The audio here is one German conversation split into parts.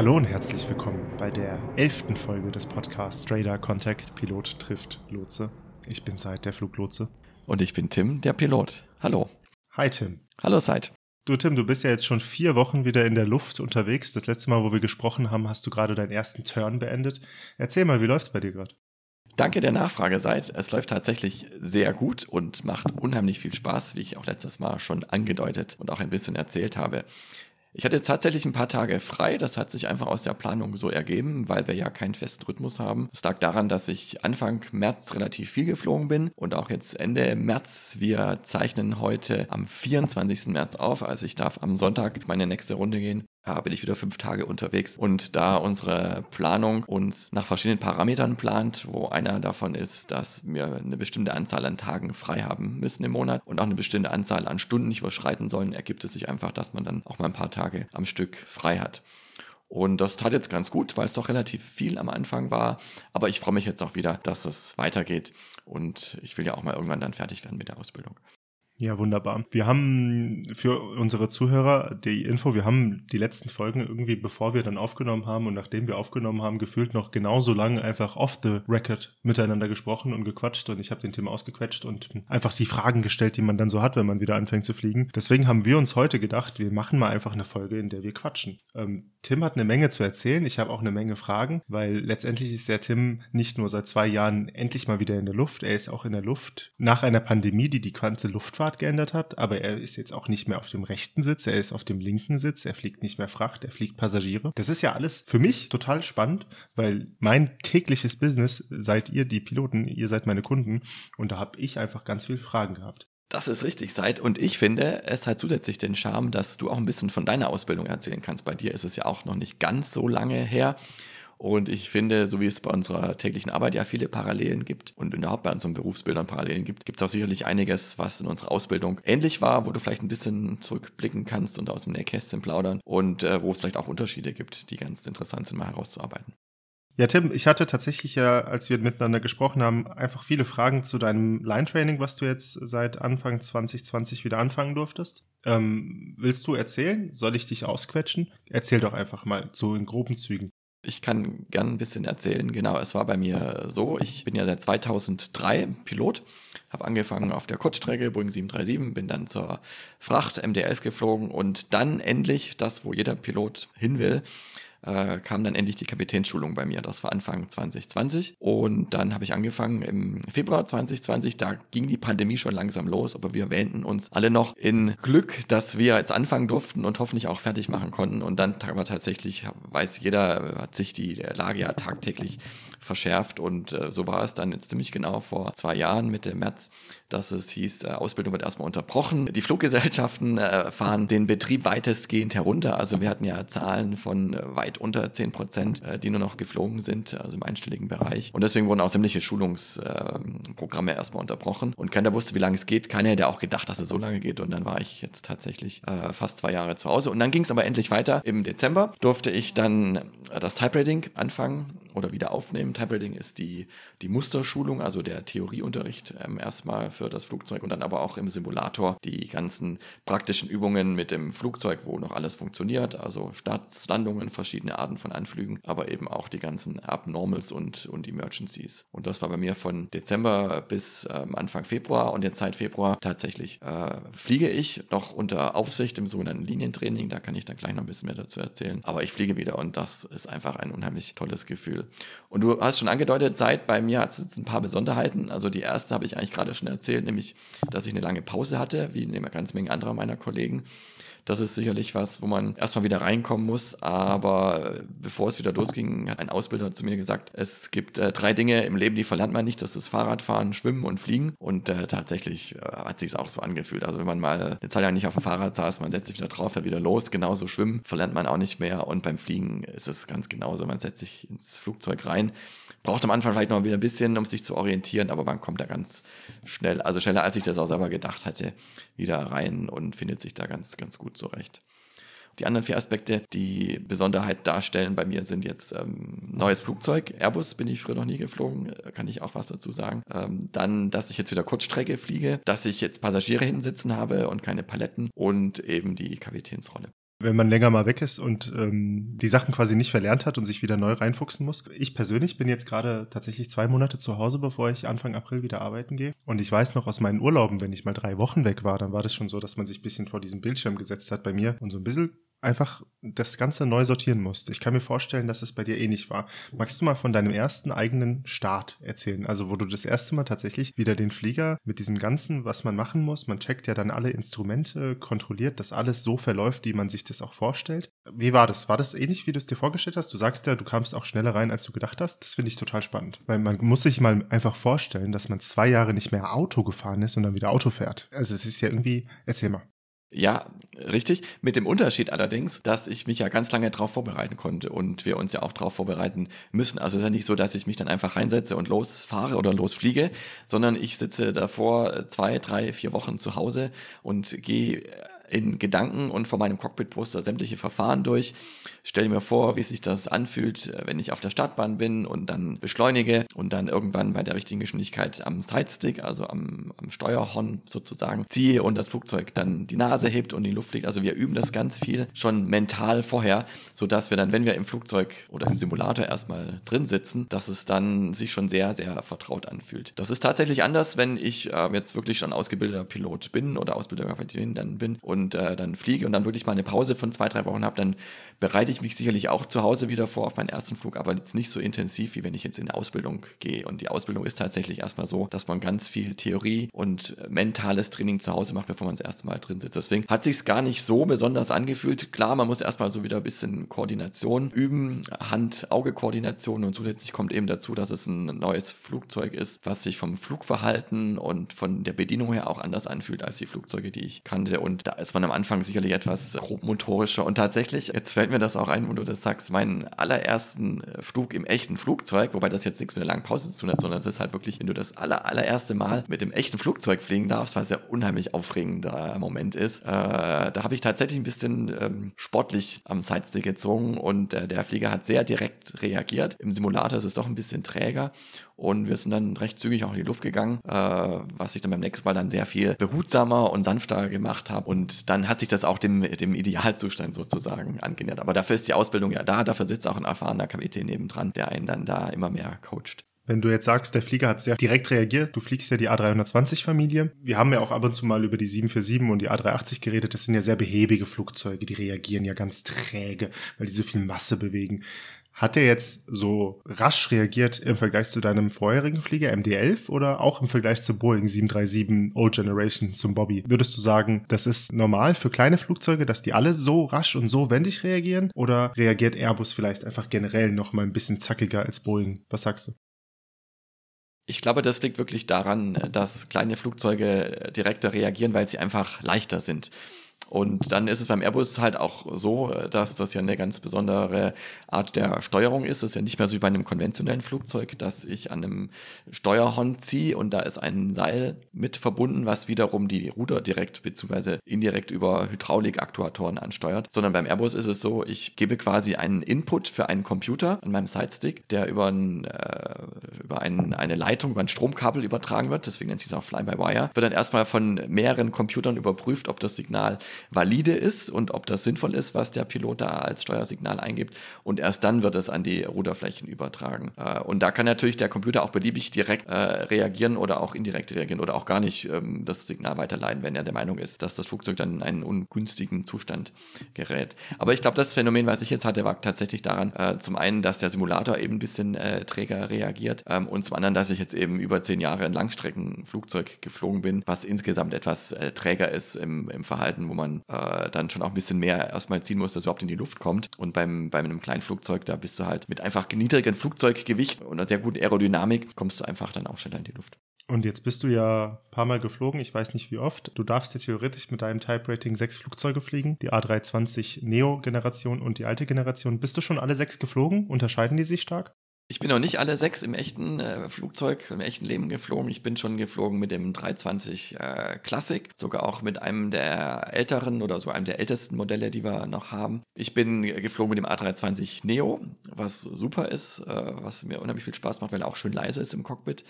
Hallo und herzlich willkommen bei der elften Folge des Podcasts Radar Contact Pilot trifft Lotse. Ich bin Seid, der Fluglotse. Und ich bin Tim, der Pilot. Hallo. Hi Tim. Hallo Seid. Du Tim, du bist ja jetzt schon vier Wochen wieder in der Luft unterwegs. Das letzte Mal, wo wir gesprochen haben, hast du gerade deinen ersten Turn beendet. Erzähl mal, wie läuft's bei dir gerade? Danke der Nachfrage seid. Es läuft tatsächlich sehr gut und macht unheimlich viel Spaß, wie ich auch letztes Mal schon angedeutet und auch ein bisschen erzählt habe. Ich hatte jetzt tatsächlich ein paar Tage frei. Das hat sich einfach aus der Planung so ergeben, weil wir ja keinen festen Rhythmus haben. Es lag daran, dass ich Anfang März relativ viel geflogen bin und auch jetzt Ende März. Wir zeichnen heute am 24. März auf. Also ich darf am Sonntag meine nächste Runde gehen ja, bin ich wieder fünf Tage unterwegs. Und da unsere Planung uns nach verschiedenen Parametern plant, wo einer davon ist, dass wir eine bestimmte Anzahl an Tagen frei haben müssen im Monat und auch eine bestimmte Anzahl an Stunden nicht überschreiten sollen, ergibt es sich einfach, dass man dann auch mal ein paar Tage am Stück frei hat. Und das tat jetzt ganz gut, weil es doch relativ viel am Anfang war. Aber ich freue mich jetzt auch wieder, dass es weitergeht. Und ich will ja auch mal irgendwann dann fertig werden mit der Ausbildung. Ja, wunderbar. Wir haben für unsere Zuhörer die Info, wir haben die letzten Folgen irgendwie, bevor wir dann aufgenommen haben und nachdem wir aufgenommen haben, gefühlt noch genauso lange einfach off the record miteinander gesprochen und gequatscht und ich habe den Tim ausgequetscht und einfach die Fragen gestellt, die man dann so hat, wenn man wieder anfängt zu fliegen. Deswegen haben wir uns heute gedacht, wir machen mal einfach eine Folge, in der wir quatschen. Ähm, Tim hat eine Menge zu erzählen, ich habe auch eine Menge Fragen, weil letztendlich ist der Tim nicht nur seit zwei Jahren endlich mal wieder in der Luft, er ist auch in der Luft nach einer Pandemie, die die ganze Luftfahrt Luftfahrt geändert hat, aber er ist jetzt auch nicht mehr auf dem rechten Sitz, er ist auf dem linken Sitz, er fliegt nicht mehr Fracht, er fliegt Passagiere. Das ist ja alles für mich total spannend, weil mein tägliches Business seid ihr die Piloten, ihr seid meine Kunden und da habe ich einfach ganz viele Fragen gehabt. Das ist richtig, Seid. Und ich finde, es hat zusätzlich den Charme, dass du auch ein bisschen von deiner Ausbildung erzählen kannst. Bei dir ist es ja auch noch nicht ganz so lange her. Und ich finde, so wie es bei unserer täglichen Arbeit ja viele Parallelen gibt und überhaupt bei unseren Berufsbildern Parallelen gibt, gibt es auch sicherlich einiges, was in unserer Ausbildung ähnlich war, wo du vielleicht ein bisschen zurückblicken kannst und aus dem Nähkästchen plaudern und äh, wo es vielleicht auch Unterschiede gibt, die ganz interessant sind, mal herauszuarbeiten. Ja, Tim, ich hatte tatsächlich ja, als wir miteinander gesprochen haben, einfach viele Fragen zu deinem Line-Training, was du jetzt seit Anfang 2020 wieder anfangen durftest. Ähm, willst du erzählen? Soll ich dich ausquetschen? Erzähl doch einfach mal so in groben Zügen. Ich kann gern ein bisschen erzählen. Genau, es war bei mir so. Ich bin ja seit 2003 Pilot, habe angefangen auf der Kurzstrecke Boeing 737, bin dann zur Fracht MD-11 geflogen und dann endlich das, wo jeder Pilot hin will, äh, kam dann endlich die Kapitänsschulung bei mir. Das war Anfang 2020. Und dann habe ich angefangen im Februar 2020. Da ging die Pandemie schon langsam los, aber wir wähnten uns alle noch in Glück, dass wir jetzt anfangen durften und hoffentlich auch fertig machen konnten. Und dann war tatsächlich, weiß jeder, hat sich die Lage ja tagtäglich verschärft. Und äh, so war es dann jetzt ziemlich genau vor zwei Jahren Mitte März, dass es hieß, äh, Ausbildung wird erstmal unterbrochen. Die Fluggesellschaften äh, fahren den Betrieb weitestgehend herunter. Also wir hatten ja Zahlen von äh, weit unter 10 Prozent, äh, die nur noch geflogen sind, also im einstelligen Bereich. Und deswegen wurden auch sämtliche Schulungsprogramme erstmal unterbrochen. Und keiner wusste, wie lange es geht. Keiner hätte auch gedacht, dass es so lange geht. Und dann war ich jetzt tatsächlich äh, fast zwei Jahre zu Hause. Und dann ging es aber endlich weiter. Im Dezember durfte ich dann das Type Rating anfangen oder wieder aufnehmen. Type Rating ist die, die Musterschulung, also der Theorieunterricht ähm, erstmal für das Flugzeug und dann aber auch im Simulator die ganzen praktischen Übungen mit dem Flugzeug, wo noch alles funktioniert, also Starts, Landungen, verschiedene Arten von Anflügen, aber eben auch die ganzen Abnormals und, und Emergencies. Und das war bei mir von Dezember bis ähm, Anfang Februar und jetzt seit Februar tatsächlich äh, fliege ich noch unter Aufsicht im sogenannten Linientraining, da kann ich dann gleich noch ein bisschen mehr dazu erzählen, aber ich fliege wieder und das ist einfach ein unheimlich tolles Gefühl. Und du hast schon angedeutet, seit bei mir hat es jetzt ein paar Besonderheiten. Also die erste habe ich eigentlich gerade schon erzählt, nämlich, dass ich eine lange Pause hatte, wie eine ganze Menge anderer meiner Kollegen. Das ist sicherlich was, wo man erstmal wieder reinkommen muss. Aber bevor es wieder losging, hat ein Ausbilder zu mir gesagt, es gibt äh, drei Dinge im Leben, die verlernt man nicht. Das ist Fahrradfahren, Schwimmen und Fliegen. Und äh, tatsächlich äh, hat sich auch so angefühlt. Also wenn man mal eine Zeit lang nicht auf dem Fahrrad saß, man setzt sich wieder drauf, fährt wieder los. Genauso schwimmen verlernt man auch nicht mehr. Und beim Fliegen ist es ganz genauso. Man setzt sich ins Flugzeug rein. Braucht am Anfang vielleicht noch wieder ein bisschen, um sich zu orientieren, aber man kommt da ganz schnell, also schneller als ich das auch selber gedacht hatte, wieder rein und findet sich da ganz, ganz gut zurecht. Die anderen vier Aspekte, die Besonderheit darstellen bei mir, sind jetzt ähm, neues Flugzeug. Airbus bin ich früher noch nie geflogen, äh, kann ich auch was dazu sagen. Ähm, dann, dass ich jetzt wieder Kurzstrecke fliege, dass ich jetzt Passagiere hinsitzen habe und keine Paletten und eben die Kapitänsrolle. Wenn man länger mal weg ist und ähm, die Sachen quasi nicht verlernt hat und sich wieder neu reinfuchsen muss. Ich persönlich bin jetzt gerade tatsächlich zwei Monate zu Hause, bevor ich Anfang April wieder arbeiten gehe. Und ich weiß noch aus meinen Urlauben, wenn ich mal drei Wochen weg war, dann war das schon so, dass man sich bisschen vor diesem Bildschirm gesetzt hat bei mir und so ein bisschen einfach das Ganze neu sortieren musst. Ich kann mir vorstellen, dass es bei dir ähnlich war. Magst du mal von deinem ersten eigenen Start erzählen? Also wo du das erste Mal tatsächlich wieder den Flieger mit diesem Ganzen, was man machen muss, man checkt ja dann alle Instrumente, kontrolliert, dass alles so verläuft, wie man sich das auch vorstellt. Wie war das? War das ähnlich, wie du es dir vorgestellt hast? Du sagst ja, du kamst auch schneller rein, als du gedacht hast. Das finde ich total spannend. Weil man muss sich mal einfach vorstellen, dass man zwei Jahre nicht mehr Auto gefahren ist und dann wieder Auto fährt. Also es ist ja irgendwie, erzähl mal. Ja, richtig. Mit dem Unterschied allerdings, dass ich mich ja ganz lange darauf vorbereiten konnte und wir uns ja auch darauf vorbereiten müssen. Also es ist ja nicht so, dass ich mich dann einfach reinsetze und losfahre oder losfliege, sondern ich sitze davor zwei, drei, vier Wochen zu Hause und gehe in Gedanken und vor meinem Cockpit-Poster sämtliche Verfahren durch, stelle mir vor, wie sich das anfühlt, äh, wenn ich auf der Startbahn bin und dann beschleunige und dann irgendwann bei der richtigen Geschwindigkeit am Sidestick, also am, am Steuerhorn sozusagen, ziehe und das Flugzeug dann die Nase hebt und in die Luft fliegt. Also wir üben das ganz viel schon mental vorher, sodass wir dann, wenn wir im Flugzeug oder im Simulator erstmal drin sitzen, dass es dann sich schon sehr, sehr vertraut anfühlt. Das ist tatsächlich anders, wenn ich äh, jetzt wirklich schon ausgebildeter Pilot bin oder ausgebildeter Kapitän dann bin und und äh, dann fliege und dann wirklich mal eine Pause von zwei, drei Wochen habe, dann bereite ich mich sicherlich auch zu Hause wieder vor auf meinen ersten Flug, aber jetzt nicht so intensiv, wie wenn ich jetzt in eine Ausbildung gehe. Und die Ausbildung ist tatsächlich erstmal so, dass man ganz viel Theorie und äh, mentales Training zu Hause macht, bevor man das erste Mal drin sitzt. Deswegen hat sich gar nicht so besonders angefühlt. Klar, man muss erstmal so wieder ein bisschen Koordination üben, Hand-Auge-Koordination und zusätzlich kommt eben dazu, dass es ein neues Flugzeug ist, was sich vom Flugverhalten und von der Bedienung her auch anders anfühlt als die Flugzeuge, die ich kannte. Und da ist ist man am Anfang sicherlich etwas grobmotorischer. Und tatsächlich, jetzt fällt mir das auch ein, wo du das sagst, meinen allerersten äh, Flug im echten Flugzeug, wobei das jetzt nichts mit einer langen Pause zu tun hat, sondern es ist halt wirklich, wenn du das aller, allererste Mal mit dem echten Flugzeug fliegen darfst, was ja unheimlich aufregender Moment ist. Äh, da habe ich tatsächlich ein bisschen ähm, sportlich am Sidestick gezogen und äh, der Flieger hat sehr direkt reagiert. Im Simulator ist es doch ein bisschen träger und wir sind dann recht zügig auch in die Luft gegangen, äh, was ich dann beim nächsten Mal dann sehr viel behutsamer und sanfter gemacht habe. Und dann hat sich das auch dem, dem Idealzustand sozusagen angenähert. Aber dafür ist die Ausbildung ja da, dafür sitzt auch ein erfahrener Kapitän nebendran, der einen dann da immer mehr coacht. Wenn du jetzt sagst, der Flieger hat sehr direkt reagiert, du fliegst ja die A320-Familie. Wir haben ja auch ab und zu mal über die 747 und die A380 geredet. Das sind ja sehr behäbige Flugzeuge, die reagieren ja ganz träge, weil die so viel Masse bewegen. Hat er jetzt so rasch reagiert im Vergleich zu deinem vorherigen Flieger MD-11 oder auch im Vergleich zu Boeing 737 Old Generation zum Bobby? Würdest du sagen, das ist normal für kleine Flugzeuge, dass die alle so rasch und so wendig reagieren? Oder reagiert Airbus vielleicht einfach generell noch mal ein bisschen zackiger als Boeing? Was sagst du? Ich glaube, das liegt wirklich daran, dass kleine Flugzeuge direkter reagieren, weil sie einfach leichter sind. Und dann ist es beim Airbus halt auch so, dass das ja eine ganz besondere Art der Steuerung ist. Es ist ja nicht mehr so wie bei einem konventionellen Flugzeug, dass ich an einem Steuerhorn ziehe und da ist ein Seil mit verbunden, was wiederum die Ruder direkt bzw. indirekt über Hydraulikaktuatoren ansteuert. Sondern beim Airbus ist es so, ich gebe quasi einen Input für einen Computer an meinem Sidestick, der über, ein, äh, über ein, eine Leitung, über ein Stromkabel übertragen wird. Deswegen nennt sich es auch Fly-by-Wire. Wird dann erstmal von mehreren Computern überprüft, ob das Signal valide ist und ob das sinnvoll ist, was der Pilot da als Steuersignal eingibt. Und erst dann wird es an die Ruderflächen übertragen. Äh, und da kann natürlich der Computer auch beliebig direkt äh, reagieren oder auch indirekt reagieren oder auch gar nicht ähm, das Signal weiterleiten, wenn er der Meinung ist, dass das Flugzeug dann in einen ungünstigen Zustand gerät. Aber ich glaube, das Phänomen, was ich jetzt hatte, war tatsächlich daran, äh, zum einen, dass der Simulator eben ein bisschen träger reagiert ähm, und zum anderen, dass ich jetzt eben über zehn Jahre ein Langstreckenflugzeug geflogen bin, was insgesamt etwas träger ist im, im Verhalten, wo man man äh, dann schon auch ein bisschen mehr erstmal ziehen muss, dass überhaupt in die Luft kommt. Und beim, bei einem kleinen Flugzeug, da bist du halt mit einfach niedrigem Flugzeuggewicht und einer sehr guten Aerodynamik, kommst du einfach dann auch schneller in die Luft. Und jetzt bist du ja ein paar Mal geflogen, ich weiß nicht wie oft. Du darfst ja theoretisch mit deinem Type Rating sechs Flugzeuge fliegen, die A320 Neo-Generation und die alte Generation. Bist du schon alle sechs geflogen? Unterscheiden die sich stark? Ich bin noch nicht alle sechs im echten äh, Flugzeug, im echten Leben geflogen. Ich bin schon geflogen mit dem 320 äh, Classic, sogar auch mit einem der älteren oder so einem der ältesten Modelle, die wir noch haben. Ich bin geflogen mit dem A320 Neo, was super ist, äh, was mir unheimlich viel Spaß macht, weil er auch schön leise ist im Cockpit.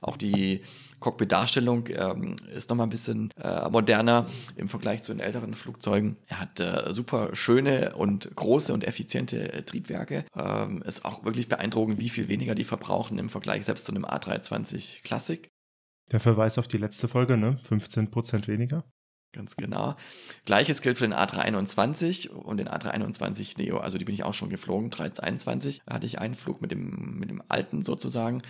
Auch die Cockpit-Darstellung ähm, ist nochmal ein bisschen äh, moderner im Vergleich zu den älteren Flugzeugen. Er hat äh, super schöne und große und effiziente Triebwerke. Ähm, ist auch wirklich beeindruckend, wie viel weniger die verbrauchen im Vergleich selbst zu einem A320 Classic. Der Verweis auf die letzte Folge, ne? 15% weniger. Ganz genau. Gleiches gilt für den A321 und den A321 Neo. Also die bin ich auch schon geflogen. 321 hatte ich einen Flug mit dem, mit dem alten sozusagen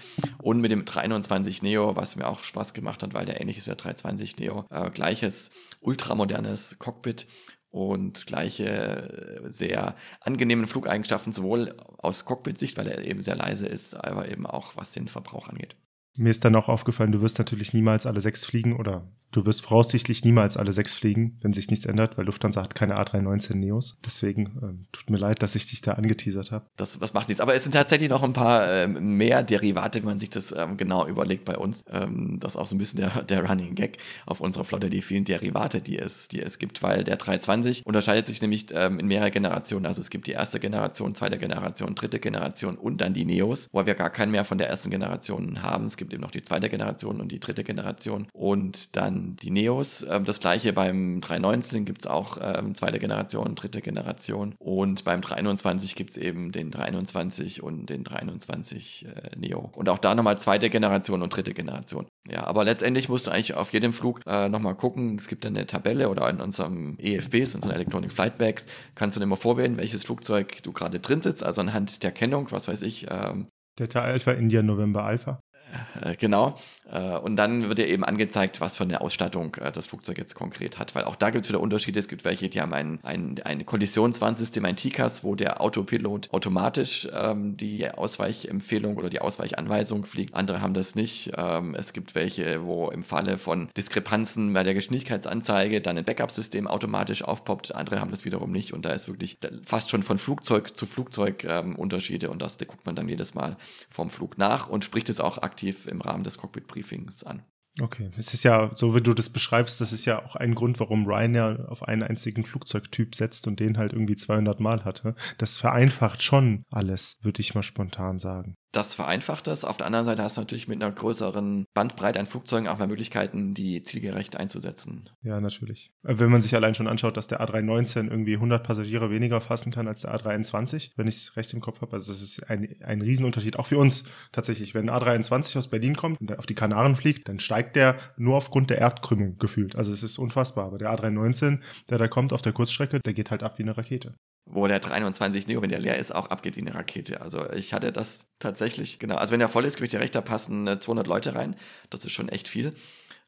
und mit dem 321 Neo, was mir auch Spaß gemacht hat, weil der ähnlich ist wie der 320 Neo. Äh, gleiches ultramodernes Cockpit und gleiche äh, sehr angenehmen Flugeigenschaften, sowohl aus Cockpit-Sicht, weil er eben sehr leise ist, aber eben auch was den Verbrauch angeht. Mir ist dann auch aufgefallen, du wirst natürlich niemals alle sechs fliegen oder Du wirst voraussichtlich niemals alle sechs fliegen, wenn sich nichts ändert, weil Lufthansa hat keine A319 Neos. Deswegen ähm, tut mir leid, dass ich dich da angeteasert habe. Das was macht nichts. Aber es sind tatsächlich noch ein paar ähm, mehr Derivate, wenn man sich das ähm, genau überlegt bei uns. Ähm, das ist auch so ein bisschen der, der Running Gag auf unserer Flotte, die vielen Derivate, die es, die es gibt, weil der 320 unterscheidet sich nämlich ähm, in mehrere Generationen. Also es gibt die erste Generation, zweite Generation, dritte Generation und dann die Neos, wo wir gar keinen mehr von der ersten Generation haben. Es gibt eben noch die zweite Generation und die dritte Generation und dann die Neos. Ähm, das gleiche beim 319 gibt es auch ähm, zweite Generation, dritte Generation. Und beim 321 gibt es eben den 321 und den 321 äh, Neo. Und auch da nochmal zweite Generation und dritte Generation. Ja, aber letztendlich musst du eigentlich auf jedem Flug äh, nochmal gucken. Es gibt eine Tabelle oder in unserem EFBs, unseren Electronic Flight Bags, kannst du immer vorwählen, welches Flugzeug du gerade drin sitzt. Also anhand der Kennung, was weiß ich. Ähm, Delta Alpha, India, November Alpha. Äh, genau. Äh, und dann wird dir eben angezeigt, was für eine Ausstattung äh, das Flugzeug jetzt konkret hat. Weil auch da gibt es wieder Unterschiede. Es gibt welche, die haben ein, ein, ein Kollisionswarnsystem, ein TICAS, wo der Autopilot automatisch ähm, die Ausweichempfehlung oder die Ausweichanweisung fliegt. Andere haben das nicht. Ähm, es gibt welche, wo im Falle von Diskrepanzen bei der Geschwindigkeitsanzeige dann ein Backup-System automatisch aufpoppt. Andere haben das wiederum nicht. Und da ist wirklich fast schon von Flugzeug zu Flugzeug ähm, Unterschiede. Und das da guckt man dann jedes Mal vom Flug nach und spricht es auch aktiv aktiv im Rahmen des Cockpit-Briefings an. Okay, es ist ja, so wie du das beschreibst, das ist ja auch ein Grund, warum Ryanair auf einen einzigen Flugzeugtyp setzt und den halt irgendwie 200 Mal hatte. Das vereinfacht schon alles, würde ich mal spontan sagen das vereinfacht das. Auf der anderen Seite hast du natürlich mit einer größeren Bandbreite an Flugzeugen auch mehr Möglichkeiten, die zielgerecht einzusetzen. Ja, natürlich. Äh, wenn man sich allein schon anschaut, dass der A319 irgendwie 100 Passagiere weniger fassen kann als der A321, wenn ich es recht im Kopf habe. Also das ist ein, ein Riesenunterschied, auch für uns tatsächlich. Wenn ein A321 aus Berlin kommt und auf die Kanaren fliegt, dann steigt der nur aufgrund der Erdkrümmung gefühlt. Also es ist unfassbar. Aber der A319, der da kommt auf der Kurzstrecke, der geht halt ab wie eine Rakete wo der 321 Neo, wenn der leer ist, auch abgeht wie eine Rakete. Also ich hatte das tatsächlich, genau. Also wenn der voll ist, gebe ich dir recht, da passen 200 Leute rein. Das ist schon echt viel.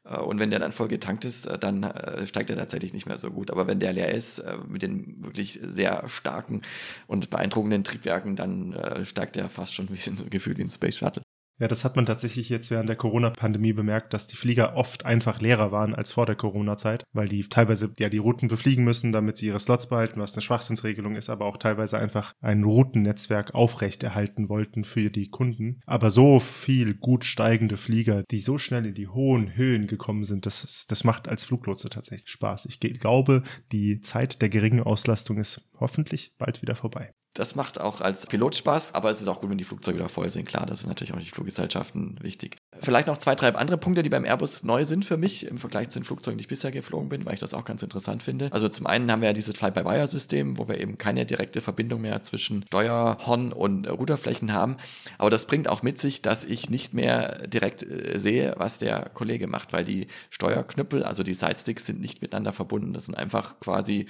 Äh, und wenn der dann voll getankt ist, äh, dann äh, steigt er tatsächlich nicht mehr so gut. Aber wenn der leer ist, mit den wirklich sehr starken und beeindruckenden Triebwerken, dann steigt er fast schon wie ein Gefühl wie ein Space Shuttle. Ja, das hat man tatsächlich jetzt während der Corona-Pandemie bemerkt, dass die Flieger oft einfach leerer waren als vor der Corona-Zeit, weil die teilweise ja die Routen befliegen müssen, damit sie ihre Slots behalten, was eine Schwachsinnsregelung ist, aber auch teilweise einfach ein Routennetzwerk aufrechterhalten wollten für die Kunden. Aber so viel gut steigende Flieger, die so schnell in die hohen Höhen gekommen sind, das, ist, das macht als Fluglotse tatsächlich Spaß. Ich glaube, die Zeit der geringen Auslastung ist hoffentlich bald wieder vorbei. Das macht auch als Pilot Spaß, aber es ist auch gut, wenn die Flugzeuge wieder voll sind. Klar, das sind natürlich auch die Fluggesellschaften wichtig. Vielleicht noch zwei, drei andere Punkte, die beim Airbus neu sind für mich im Vergleich zu den Flugzeugen, die ich bisher geflogen bin, weil ich das auch ganz interessant finde. Also zum einen haben wir ja dieses Fly-by-Wire-System, wo wir eben keine direkte Verbindung mehr zwischen Steuerhorn und Ruderflächen haben. Aber das bringt auch mit sich, dass ich nicht mehr direkt äh, sehe, was der Kollege macht, weil die Steuerknüppel, also die Sidesticks, sind nicht miteinander verbunden. Das sind einfach quasi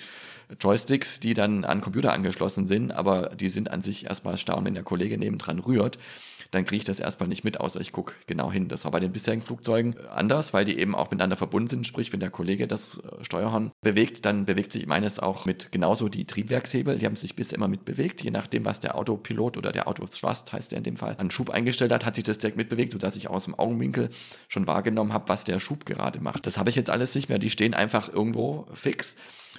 Joysticks, die dann an Computer angeschlossen sind, aber die sind an sich erstmal starr. Und wenn der Kollege nebendran rührt, dann kriege ich das erstmal nicht mit, außer ich gucke genau hin. Das war bei den bisherigen Flugzeugen anders, weil die eben auch miteinander verbunden sind. Sprich, wenn der Kollege das äh, Steuerhorn bewegt, dann bewegt sich meines auch mit genauso die Triebwerkshebel. Die haben sich bisher immer mitbewegt. Je nachdem, was der Autopilot oder der Autothrust heißt der in dem Fall, an Schub eingestellt hat, hat sich das direkt mitbewegt, sodass ich aus dem Augenwinkel schon wahrgenommen habe, was der Schub gerade macht. Das habe ich jetzt alles nicht mehr. Die stehen einfach irgendwo fix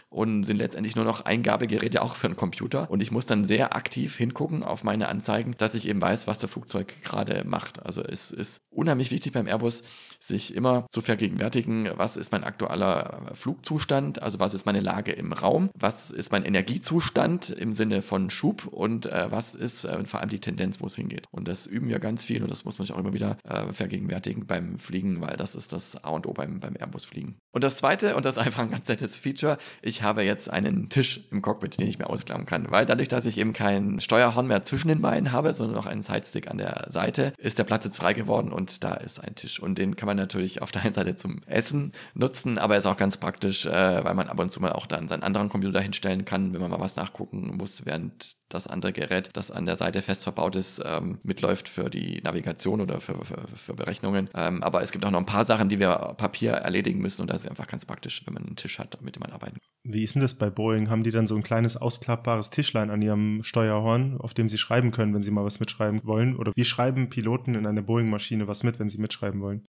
und sind letztendlich nur noch Eingabegeräte auch für einen Computer. Und ich muss dann sehr aktiv hingucken auf meine Anzeigen, dass ich eben weiß, was der Flugzeug gerade macht. Also es ist unheimlich wichtig beim Airbus, sich immer zu vergegenwärtigen, was ist mein aktueller Flugzustand, also was ist meine Lage im Raum, was ist mein Energiezustand im Sinne von Schub und äh, was ist äh, vor allem die Tendenz, wo es hingeht. Und das üben wir ganz viel und das muss man sich auch immer wieder äh, vergegenwärtigen beim Fliegen, weil das ist das A und O beim, beim Airbus-Fliegen. Und das zweite, und das ist einfach ein ganz nettes Feature, ich habe jetzt einen Tisch im Cockpit, den ich mir ausklappen kann, weil dadurch, dass ich eben kein Steuerhorn mehr zwischen den Beinen habe, sondern noch einen Sidestick an der Seite, ist der Platz jetzt frei geworden und da ist ein Tisch. Und den kann man natürlich auf der einen Seite zum Essen nutzen, aber er ist auch ganz praktisch, äh, weil man ab und zu mal auch dann seinen anderen Computer hinstellen kann, wenn man mal was nachgucken muss, während das andere Gerät, das an der Seite fest verbaut ist, ähm, mitläuft für die Navigation oder für, für, für Berechnungen. Ähm, aber es gibt auch noch ein paar Sachen, die wir Papier erledigen müssen und das ist einfach ganz praktisch, wenn man einen Tisch hat, mit dem man arbeiten kann. Wie ist denn das bei Boeing? Haben die dann so ein kleines ausklappbares Tischlein an ihrem Steuerhorn, auf dem sie schreiben können, wenn sie mal was mitschreiben wollen? Oder wie schreiben Piloten in einer Boeing-Maschine was mit, wenn sie mitschreiben wollen?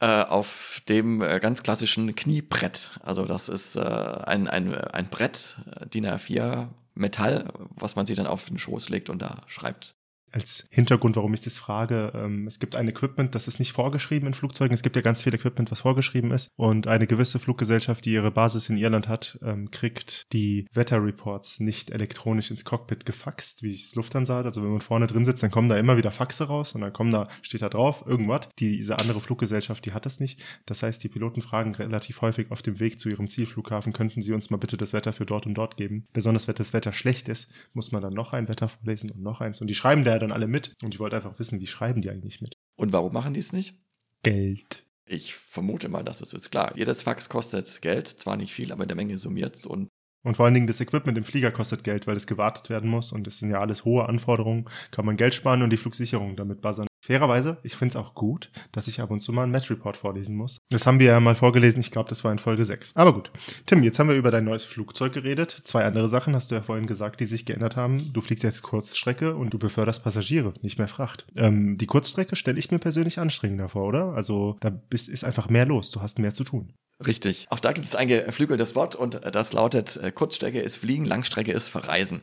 Äh, auf dem äh, ganz klassischen Kniebrett. Also das ist äh, ein, ein, ein Brett, DIN A4 Metall, was man sich dann auf den Schoß legt und da schreibt als Hintergrund, warum ich das frage. Ähm, es gibt ein Equipment, das ist nicht vorgeschrieben in Flugzeugen. Es gibt ja ganz viel Equipment, was vorgeschrieben ist. Und eine gewisse Fluggesellschaft, die ihre Basis in Irland hat, ähm, kriegt die Wetterreports nicht elektronisch ins Cockpit gefaxt, wie es Lufthansa hat. Also wenn man vorne drin sitzt, dann kommen da immer wieder Faxe raus und dann kommen da, steht da drauf, irgendwas. Diese andere Fluggesellschaft, die hat das nicht. Das heißt, die Piloten fragen relativ häufig auf dem Weg zu ihrem Zielflughafen, könnten sie uns mal bitte das Wetter für dort und dort geben. Besonders wenn das Wetter schlecht ist, muss man dann noch ein Wetter vorlesen und noch eins. Und die schreiben da dann alle mit. Und ich wollte einfach wissen, wie schreiben die eigentlich mit? Und warum machen die es nicht? Geld. Ich vermute mal, dass das ist klar. Jedes Fax kostet Geld, zwar nicht viel, aber in der Menge summiert es und und vor allen Dingen das Equipment im Flieger kostet Geld, weil es gewartet werden muss und das sind ja alles hohe Anforderungen. Kann man Geld sparen und die Flugsicherung damit buzzern. Fairerweise, ich finde es auch gut, dass ich ab und zu mal einen Match-Report vorlesen muss. Das haben wir ja mal vorgelesen, ich glaube, das war in Folge 6. Aber gut. Tim, jetzt haben wir über dein neues Flugzeug geredet. Zwei andere Sachen hast du ja vorhin gesagt, die sich geändert haben. Du fliegst jetzt Kurzstrecke und du beförderst Passagiere, nicht mehr Fracht. Ähm, die Kurzstrecke stelle ich mir persönlich anstrengender vor, oder? Also da ist, ist einfach mehr los, du hast mehr zu tun. Richtig. Auch da gibt es ein geflügeltes Wort und das lautet, äh, Kurzstrecke ist Fliegen, Langstrecke ist Verreisen.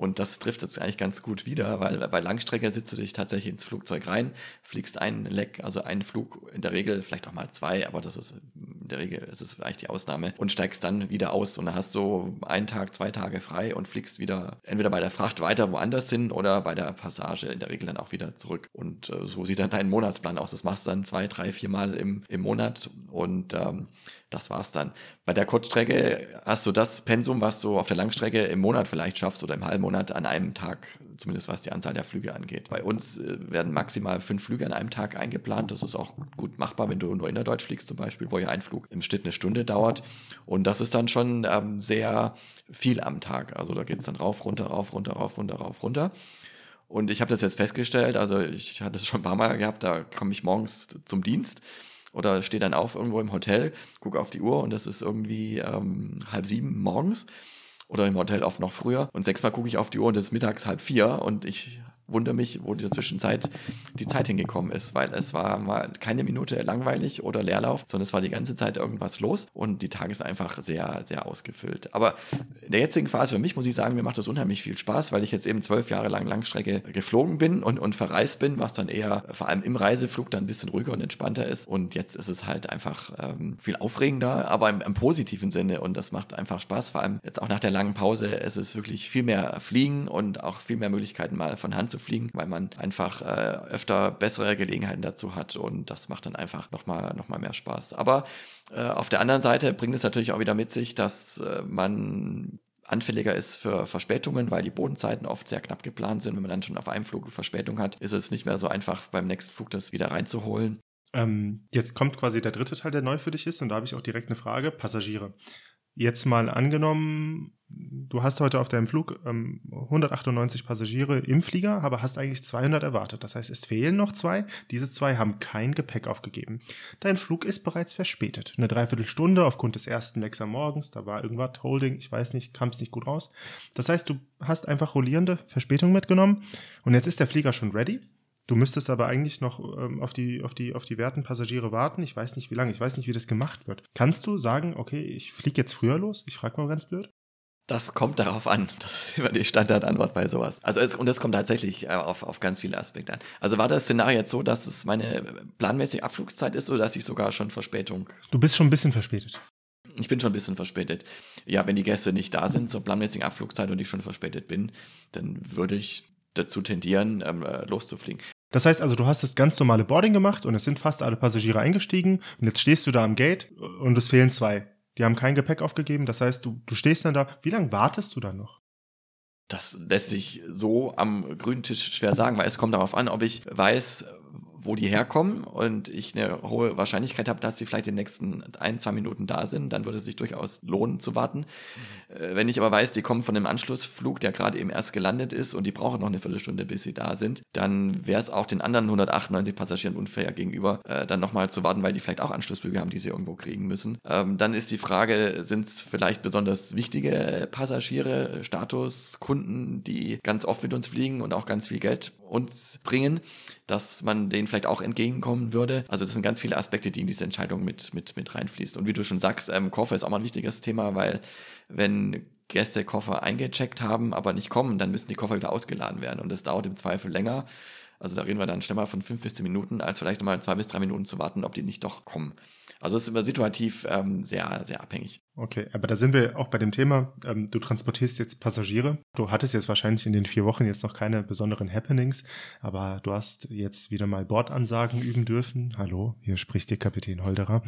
Und das trifft jetzt eigentlich ganz gut wieder, weil bei Langstrecke sitzt du dich tatsächlich ins Flugzeug rein, fliegst einen Leck, also einen Flug, in der Regel vielleicht auch mal zwei, aber das ist in der Regel ist es vielleicht die Ausnahme und steigst dann wieder aus und dann hast du einen Tag, zwei Tage frei und fliegst wieder entweder bei der Fracht weiter woanders hin oder bei der Passage in der Regel dann auch wieder zurück. Und äh, so sieht dann dein Monatsplan aus. Das machst du dann zwei, drei, vier Mal im, im Monat und ähm, das war's dann. Bei der Kurzstrecke hast du das Pensum, was du auf der Langstrecke im Monat vielleicht schaffst oder im halben Monat an einem Tag, zumindest was die Anzahl der Flüge angeht. Bei uns äh, werden maximal fünf Flüge an einem Tag eingeplant. Das ist auch gut machbar, wenn du nur innerdeutsch fliegst zum Beispiel, wo ja ein Flug im Schnitt eine Stunde dauert. Und das ist dann schon ähm, sehr viel am Tag. Also da geht's dann rauf, runter, rauf, runter, rauf, runter, rauf, runter. Und ich habe das jetzt festgestellt, also ich hatte es schon ein paar Mal gehabt, da komme ich morgens zum Dienst oder stehe dann auf irgendwo im Hotel, gucke auf die Uhr und es ist irgendwie ähm, halb sieben morgens oder im Hotel oft noch früher. Und sechsmal gucke ich auf die Uhr und es ist mittags halb vier und ich wundere mich, wo der Zwischenzeit die Zeit hingekommen ist, weil es war mal keine Minute langweilig oder Leerlauf, sondern es war die ganze Zeit irgendwas los und die Tage ist einfach sehr, sehr ausgefüllt. Aber in der jetzigen Phase für mich muss ich sagen, mir macht das unheimlich viel Spaß, weil ich jetzt eben zwölf Jahre lang Langstrecke geflogen bin und, und verreist bin, was dann eher vor allem im Reiseflug dann ein bisschen ruhiger und entspannter ist. Und jetzt ist es halt einfach ähm, viel aufregender, aber im, im positiven Sinne und das macht einfach Spaß. Vor allem jetzt auch nach der langen Pause, es ist wirklich viel mehr Fliegen und auch viel mehr Möglichkeiten mal von Hand zu fliegen, weil man einfach äh, öfter bessere Gelegenheiten dazu hat und das macht dann einfach nochmal noch mal mehr Spaß. Aber äh, auf der anderen Seite bringt es natürlich auch wieder mit sich, dass äh, man anfälliger ist für Verspätungen, weil die Bodenzeiten oft sehr knapp geplant sind. Wenn man dann schon auf einem Flug Verspätung hat, ist es nicht mehr so einfach, beim nächsten Flug das wieder reinzuholen. Ähm, jetzt kommt quasi der dritte Teil, der neu für dich ist, und da habe ich auch direkt eine Frage. Passagiere. Jetzt mal angenommen, du hast heute auf deinem Flug ähm, 198 Passagiere im Flieger, aber hast eigentlich 200 erwartet. Das heißt, es fehlen noch zwei. Diese zwei haben kein Gepäck aufgegeben. Dein Flug ist bereits verspätet. Eine Dreiviertelstunde aufgrund des ersten Lecks am Morgens. Da war irgendwas, Holding, ich weiß nicht, kam es nicht gut raus. Das heißt, du hast einfach rollierende Verspätung mitgenommen und jetzt ist der Flieger schon ready. Du müsstest aber eigentlich noch ähm, auf, die, auf, die, auf die werten Passagiere warten. Ich weiß nicht, wie lange. Ich weiß nicht, wie das gemacht wird. Kannst du sagen, okay, ich fliege jetzt früher los? Ich frage mal ganz blöd. Das kommt darauf an. Das ist immer die Standardantwort bei sowas. Also es, und das kommt tatsächlich äh, auf, auf ganz viele Aspekte an. Also war das Szenario jetzt so, dass es meine planmäßige Abflugszeit ist oder dass ich sogar schon Verspätung? Du bist schon ein bisschen verspätet. Ich bin schon ein bisschen verspätet. Ja, wenn die Gäste nicht da sind zur planmäßigen Abflugzeit und ich schon verspätet bin, dann würde ich dazu tendieren, ähm, äh, loszufliegen. Das heißt also, du hast das ganz normale Boarding gemacht und es sind fast alle Passagiere eingestiegen und jetzt stehst du da am Gate und es fehlen zwei. Die haben kein Gepäck aufgegeben. Das heißt, du, du stehst dann da. Wie lange wartest du dann noch? Das lässt sich so am grünen Tisch schwer sagen, weil es kommt darauf an, ob ich weiß, wo die herkommen und ich eine hohe Wahrscheinlichkeit habe, dass sie vielleicht in den nächsten ein, zwei Minuten da sind, dann würde es sich durchaus lohnen zu warten. Mhm. Wenn ich aber weiß, die kommen von einem Anschlussflug, der gerade eben erst gelandet ist und die brauchen noch eine Viertelstunde, bis sie da sind, dann wäre es auch den anderen 198 Passagieren unfair gegenüber, äh, dann nochmal zu warten, weil die vielleicht auch Anschlussflüge haben, die sie irgendwo kriegen müssen. Ähm, dann ist die Frage, sind es vielleicht besonders wichtige Passagiere, Statuskunden, die ganz oft mit uns fliegen und auch ganz viel Geld uns bringen, dass man denen vielleicht auch entgegenkommen würde. Also das sind ganz viele Aspekte, die in diese Entscheidung mit, mit, mit reinfließen. Und wie du schon sagst, ähm, Koffer ist auch mal ein wichtiges Thema, weil wenn Gäste Koffer eingecheckt haben, aber nicht kommen, dann müssen die Koffer wieder ausgeladen werden. Und das dauert im Zweifel länger. Also da reden wir dann schnell mal von fünf bis zehn Minuten, als vielleicht nochmal zwei bis drei Minuten zu warten, ob die nicht doch kommen. Also es ist immer situativ ähm, sehr, sehr abhängig. Okay, aber da sind wir auch bei dem Thema, ähm, du transportierst jetzt Passagiere. Du hattest jetzt wahrscheinlich in den vier Wochen jetzt noch keine besonderen Happenings, aber du hast jetzt wieder mal Bordansagen üben dürfen. Hallo, hier spricht dir Kapitän Holderer.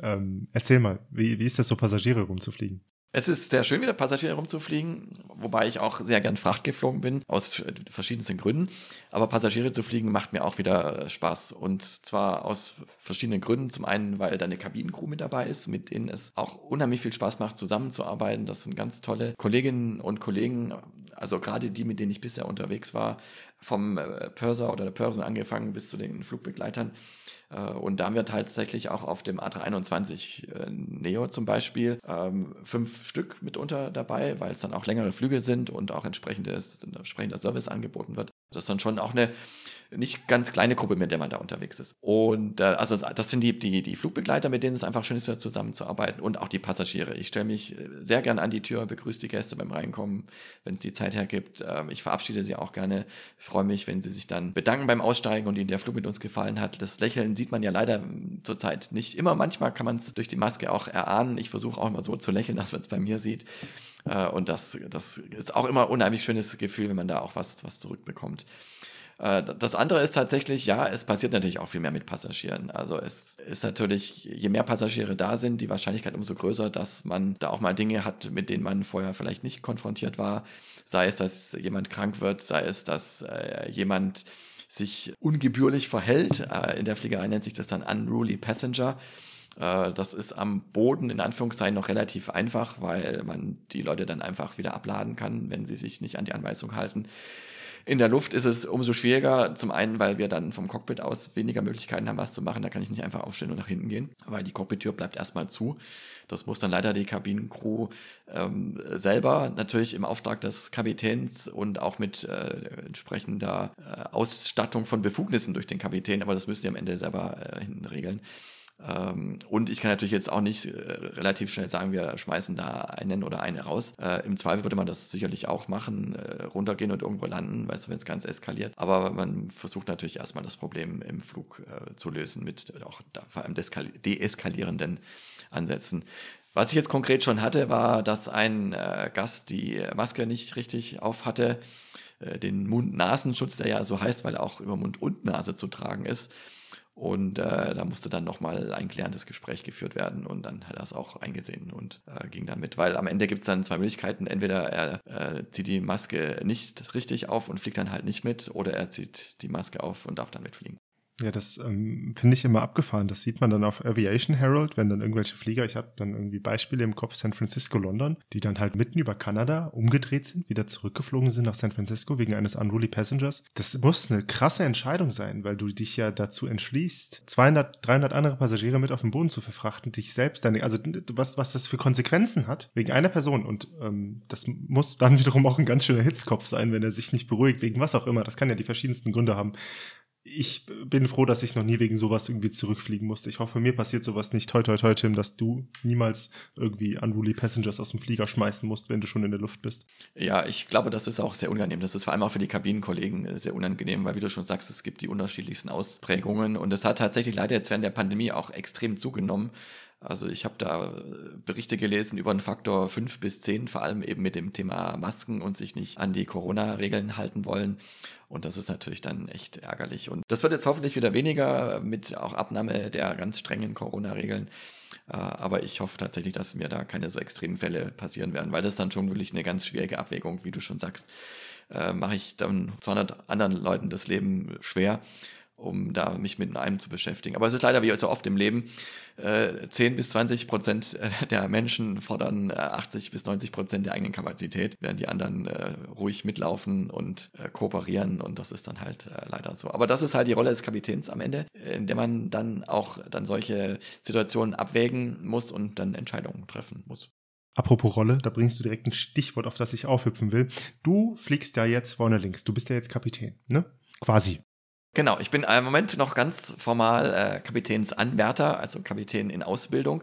Ähm, erzähl mal, wie, wie ist das so, Passagiere rumzufliegen? Es ist sehr schön, wieder Passagiere herumzufliegen, wobei ich auch sehr gern Fracht geflogen bin, aus verschiedensten Gründen. Aber Passagiere zu fliegen macht mir auch wieder äh, Spaß. Und zwar aus verschiedenen Gründen. Zum einen, weil da eine Kabinencrew mit dabei ist, mit denen es auch unheimlich viel Spaß macht, zusammenzuarbeiten. Das sind ganz tolle Kolleginnen und Kollegen, also gerade die, mit denen ich bisher unterwegs war, vom äh, Purser oder der Purser angefangen bis zu den Flugbegleitern und da haben wir tatsächlich auch auf dem A321 äh, Neo zum Beispiel ähm, fünf Stück mitunter dabei, weil es dann auch längere Flüge sind und auch entsprechendes, entsprechender Service angeboten wird. Das ist dann schon auch eine nicht ganz kleine Gruppe, mit der man da unterwegs ist. Und äh, also das sind die, die, die Flugbegleiter, mit denen es einfach schön ist, zusammenzuarbeiten und auch die Passagiere. Ich stelle mich äh, sehr gerne an die Tür, begrüße die Gäste beim Reinkommen, wenn es die Zeit hergibt. Ähm, ich verabschiede sie auch gerne, freue mich, wenn sie sich dann bedanken beim Aussteigen und ihnen der Flug mit uns gefallen hat. Das Lächeln sieht man ja leider ähm, zurzeit nicht immer. Manchmal kann man es durch die Maske auch erahnen. Ich versuche auch immer so zu lächeln, dass man es bei mir sieht. Äh, und das, das ist auch immer unheimlich schönes Gefühl, wenn man da auch was, was zurückbekommt. Äh, das andere ist tatsächlich, ja, es passiert natürlich auch viel mehr mit Passagieren. Also es ist natürlich, je mehr Passagiere da sind, die Wahrscheinlichkeit umso größer, dass man da auch mal Dinge hat, mit denen man vorher vielleicht nicht konfrontiert war. Sei es, dass jemand krank wird, sei es, dass äh, jemand sich ungebührlich verhält. Äh, in der Fliegerei nennt sich das dann Unruly Passenger. Das ist am Boden in Anführungszeichen noch relativ einfach, weil man die Leute dann einfach wieder abladen kann, wenn sie sich nicht an die Anweisung halten. In der Luft ist es umso schwieriger. Zum einen, weil wir dann vom Cockpit aus weniger Möglichkeiten haben, was zu machen. Da kann ich nicht einfach aufstehen und nach hinten gehen, weil die Cockpit-Tür bleibt erstmal zu. Das muss dann leider die Kabinencrew ähm, selber natürlich im Auftrag des Kapitäns und auch mit äh, entsprechender äh, Ausstattung von Befugnissen durch den Kapitän, aber das müssen sie am Ende selber äh, hinten regeln. Ähm, und ich kann natürlich jetzt auch nicht äh, relativ schnell sagen, wir schmeißen da einen oder eine raus. Äh, Im Zweifel würde man das sicherlich auch machen, äh, runtergehen und irgendwo landen, weißt du, wenn es ganz eskaliert. Aber man versucht natürlich erstmal das Problem im Flug äh, zu lösen mit auch da, vor allem deeskalierenden Ansätzen. Was ich jetzt konkret schon hatte, war, dass ein äh, Gast die Maske nicht richtig auf hatte, äh, den Mund-Nasenschutz, der ja so heißt, weil er auch über Mund und Nase zu tragen ist und äh, da musste dann nochmal ein klärendes Gespräch geführt werden und dann hat er es auch eingesehen und äh, ging damit. Weil am Ende gibt es dann zwei Möglichkeiten. Entweder er äh, zieht die Maske nicht richtig auf und fliegt dann halt nicht mit oder er zieht die Maske auf und darf dann mitfliegen. Ja, das ähm, finde ich immer abgefahren. Das sieht man dann auf Aviation Herald, wenn dann irgendwelche Flieger, ich habe dann irgendwie Beispiele im Kopf, San Francisco, London, die dann halt mitten über Kanada umgedreht sind, wieder zurückgeflogen sind nach San Francisco wegen eines Unruly Passengers. Das muss eine krasse Entscheidung sein, weil du dich ja dazu entschließt, 200, 300 andere Passagiere mit auf den Boden zu verfrachten, dich selbst, deine, also was, was das für Konsequenzen hat, wegen einer Person. Und ähm, das muss dann wiederum auch ein ganz schöner Hitzkopf sein, wenn er sich nicht beruhigt, wegen was auch immer. Das kann ja die verschiedensten Gründe haben. Ich bin froh, dass ich noch nie wegen sowas irgendwie zurückfliegen musste. Ich hoffe, mir passiert sowas nicht. Toi, toi, toi, Tim, dass du niemals irgendwie Unruly Passengers aus dem Flieger schmeißen musst, wenn du schon in der Luft bist. Ja, ich glaube, das ist auch sehr unangenehm. Das ist vor allem auch für die Kabinenkollegen äh, sehr unangenehm, weil, wie du schon sagst, es gibt die unterschiedlichsten Ausprägungen und es hat tatsächlich leider jetzt während der Pandemie auch extrem zugenommen. Also ich habe da äh, Berichte gelesen über einen Faktor fünf bis zehn, vor allem eben mit dem Thema Masken und sich nicht an die Corona-Regeln halten wollen. Und das ist natürlich dann echt ärgerlich. Und das wird jetzt hoffentlich wieder weniger mit auch Abnahme der ganz strengen Corona-Regeln. Äh, aber ich hoffe tatsächlich, dass mir da keine so extremen Fälle passieren werden, weil das dann schon wirklich eine ganz schwierige Abwägung, wie du schon sagst. Äh, Mache ich dann 200 anderen Leuten das Leben schwer um da mich mit einem zu beschäftigen. Aber es ist leider wie so oft im Leben, äh, 10 bis 20 Prozent äh, der Menschen fordern äh, 80 bis 90 Prozent der eigenen Kapazität, während die anderen äh, ruhig mitlaufen und äh, kooperieren und das ist dann halt äh, leider so. Aber das ist halt die Rolle des Kapitäns am Ende, in der man dann auch dann solche Situationen abwägen muss und dann Entscheidungen treffen muss. Apropos Rolle, da bringst du direkt ein Stichwort, auf das ich aufhüpfen will. Du fliegst ja jetzt vorne links. Du bist ja jetzt Kapitän, ne? Quasi. Genau, ich bin im Moment noch ganz formal äh, Kapitänsanwärter, also Kapitän in Ausbildung.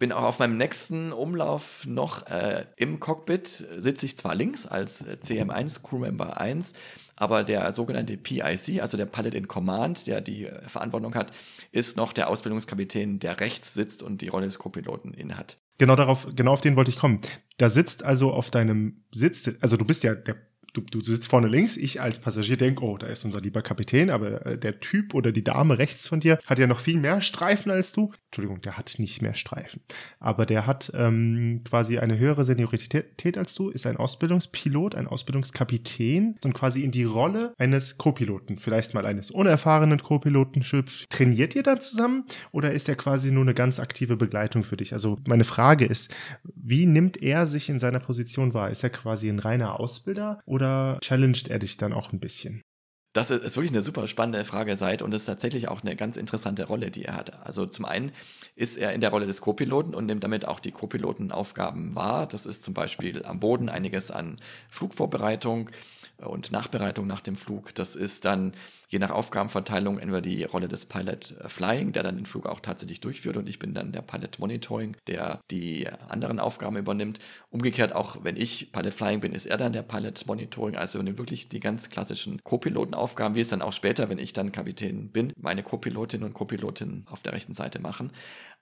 Bin auch auf meinem nächsten Umlauf noch äh, im Cockpit, sitze ich zwar links als äh, CM1 Crewmember 1, aber der sogenannte PIC, also der Pilot in Command, der die äh, Verantwortung hat, ist noch der Ausbildungskapitän, der rechts sitzt und die Rolle des Co-Piloten innehat. Genau darauf, genau auf den wollte ich kommen. Da sitzt also auf deinem Sitz, also du bist ja der du, du sitzt vorne links, ich als Passagier denke, oh, da ist unser lieber Kapitän, aber äh, der Typ oder die Dame rechts von dir hat ja noch viel mehr Streifen als du. Entschuldigung, der hat nicht mehr Streifen, aber der hat ähm, quasi eine höhere Seniorität als du, ist ein Ausbildungspilot, ein Ausbildungskapitän und quasi in die Rolle eines Co-Piloten, vielleicht mal eines unerfahrenen Co-Piloten schlüpft. Trainiert ihr dann zusammen oder ist er quasi nur eine ganz aktive Begleitung für dich? Also meine Frage ist, wie nimmt er sich in seiner Position wahr? Ist er quasi ein reiner Ausbilder oder oder challenged er dich dann auch ein bisschen? Das ist wirklich eine super spannende Frage seit und ist tatsächlich auch eine ganz interessante Rolle, die er hat. Also zum einen ist er in der Rolle des Co-Piloten und nimmt damit auch die Co-Pilotenaufgaben wahr. Das ist zum Beispiel am Boden einiges an Flugvorbereitung und Nachbereitung nach dem Flug. Das ist dann je nach Aufgabenverteilung entweder die Rolle des Pilot Flying, der dann den Flug auch tatsächlich durchführt und ich bin dann der Pilot Monitoring, der die anderen Aufgaben übernimmt. Umgekehrt auch, wenn ich Pilot Flying bin, ist er dann der Pilot Monitoring, also übernimmt wirklich die ganz klassischen Co-Pilotenaufgaben, wie es dann auch später, wenn ich dann Kapitän bin, meine Co-Pilotin und Co-Pilotin auf der rechten Seite machen.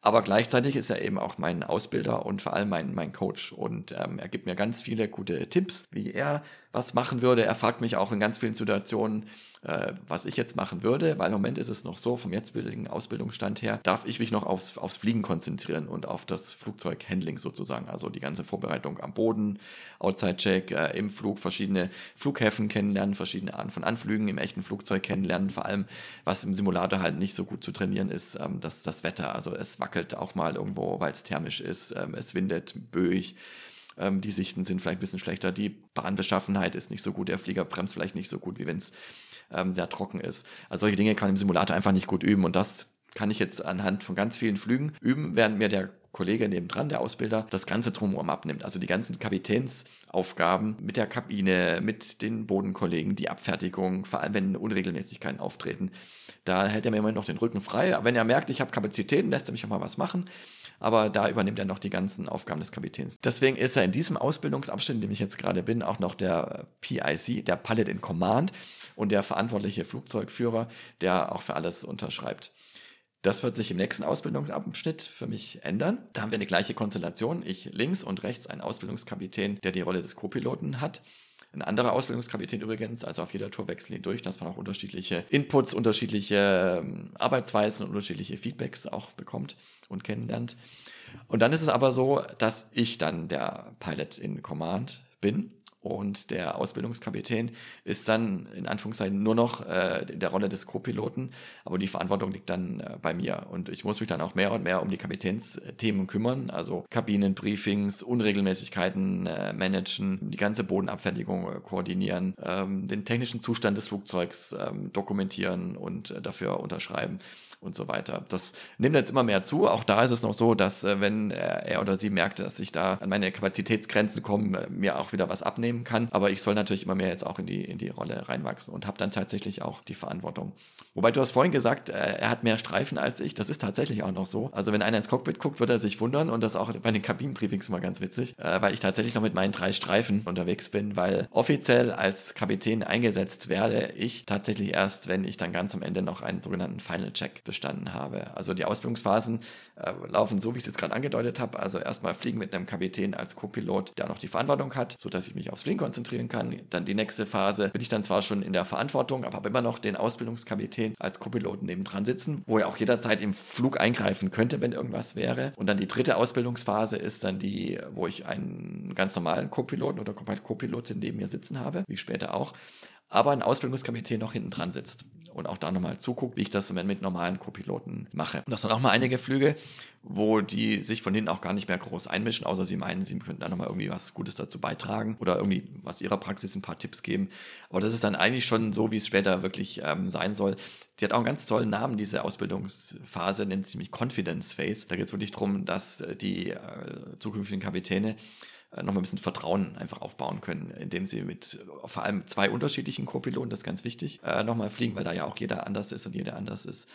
Aber gleichzeitig ist er eben auch mein Ausbilder und vor allem mein, mein Coach. Und ähm, er gibt mir ganz viele gute Tipps, wie er was machen würde. Er fragt mich auch in ganz vielen Situationen, äh, was ich jetzt machen würde, weil im Moment ist es noch so, vom jetzigen Ausbildungsstand her, darf ich mich noch aufs, aufs Fliegen konzentrieren und auf das Flugzeughandling sozusagen. Also die ganze Vorbereitung am Boden, Outside-Check, äh, im Flug, verschiedene Flughäfen kennenlernen, verschiedene Arten von Anflügen im echten Flugzeug kennenlernen. Vor allem, was im Simulator halt nicht so gut zu trainieren ist, ähm, das, das Wetter. Also es wackelt auch mal irgendwo, weil es thermisch ist, ähm, es windet böig ähm, die Sichten sind vielleicht ein bisschen schlechter, die Bahnbeschaffenheit ist nicht so gut, der Flieger bremst vielleicht nicht so gut, wie wenn es ähm, sehr trocken ist. Also solche Dinge kann im Simulator einfach nicht gut üben und das kann ich jetzt anhand von ganz vielen Flügen üben, während mir der Kollege nebendran, der Ausbilder, das ganze drumherum abnimmt. Also die ganzen Kapitänsaufgaben mit der Kabine, mit den Bodenkollegen, die Abfertigung, vor allem wenn Unregelmäßigkeiten auftreten. Da hält er mir immer noch den Rücken frei. Aber wenn er merkt, ich habe Kapazitäten, lässt er mich auch mal was machen. Aber da übernimmt er noch die ganzen Aufgaben des Kapitäns. Deswegen ist er in diesem Ausbildungsabschnitt, in dem ich jetzt gerade bin, auch noch der PIC, der Pilot in Command und der verantwortliche Flugzeugführer, der auch für alles unterschreibt. Das wird sich im nächsten Ausbildungsabschnitt für mich ändern. Da haben wir eine gleiche Konstellation. Ich links und rechts ein Ausbildungskapitän, der die Rolle des Co-Piloten hat. Ein anderer Ausbildungskapitän übrigens, also auf jeder Tour wechseln die durch, dass man auch unterschiedliche Inputs, unterschiedliche ähm, Arbeitsweisen, unterschiedliche Feedbacks auch bekommt und kennenlernt. Und dann ist es aber so, dass ich dann der Pilot in Command bin und der Ausbildungskapitän ist dann in Anführungszeichen nur noch äh, in der Rolle des Co-Piloten, aber die Verantwortung liegt dann äh, bei mir. Und ich muss mich dann auch mehr und mehr um die Kapitänsthemen kümmern, also Kabinenbriefings, Unregelmäßigkeiten äh, managen, die ganze Bodenabfertigung äh, koordinieren, ähm, den technischen Zustand des Flugzeugs ähm, dokumentieren und äh, dafür unterschreiben und so weiter. Das nimmt jetzt immer mehr zu. Auch da ist es noch so, dass äh, wenn er oder sie merkt, dass ich da an meine Kapazitätsgrenzen komme, mir auch wieder was abnehmen kann. Aber ich soll natürlich immer mehr jetzt auch in die, in die Rolle reinwachsen und habe dann tatsächlich auch die Verantwortung. Wobei du hast vorhin gesagt, äh, er hat mehr Streifen als ich. Das ist tatsächlich auch noch so. Also wenn einer ins Cockpit guckt, wird er sich wundern und das auch bei den Kabinenbriefings immer ganz witzig, äh, weil ich tatsächlich noch mit meinen drei Streifen unterwegs bin, weil offiziell als Kapitän eingesetzt werde ich tatsächlich erst, wenn ich dann ganz am Ende noch einen sogenannten Final Check bestanden habe. Also die Ausbildungsphasen äh, laufen so, wie ich es jetzt gerade angedeutet habe. Also erstmal fliegen mit einem Kapitän als Co-Pilot, der noch die Verantwortung hat, sodass ich mich aufs Fliegen konzentrieren kann. Dann die nächste Phase bin ich dann zwar schon in der Verantwortung, aber habe immer noch den Ausbildungskapitän als Co-Piloten nebendran sitzen, wo er auch jederzeit im Flug eingreifen könnte, wenn irgendwas wäre. Und dann die dritte Ausbildungsphase ist dann die, wo ich einen ganz normalen Co-Piloten oder Co-Pilotin neben mir sitzen habe, wie später auch aber ein Ausbildungskomitee noch hinten dran sitzt und auch da nochmal zuguckt, wie ich das mit normalen Co-Piloten mache. Und das sind auch mal einige Flüge, wo die sich von hinten auch gar nicht mehr groß einmischen, außer sie meinen, sie könnten da nochmal irgendwie was Gutes dazu beitragen oder irgendwie was ihrer Praxis ein paar Tipps geben. Aber das ist dann eigentlich schon so, wie es später wirklich ähm, sein soll. Die hat auch einen ganz tollen Namen, diese Ausbildungsphase, nennt sich nämlich Confidence Phase. Da geht es wirklich darum, dass äh, die äh, zukünftigen Kapitäne nochmal ein bisschen Vertrauen einfach aufbauen können, indem sie mit vor allem zwei unterschiedlichen Co-Piloten, das ist ganz wichtig, äh, nochmal fliegen, weil da ja auch jeder anders ist und jeder anders ist.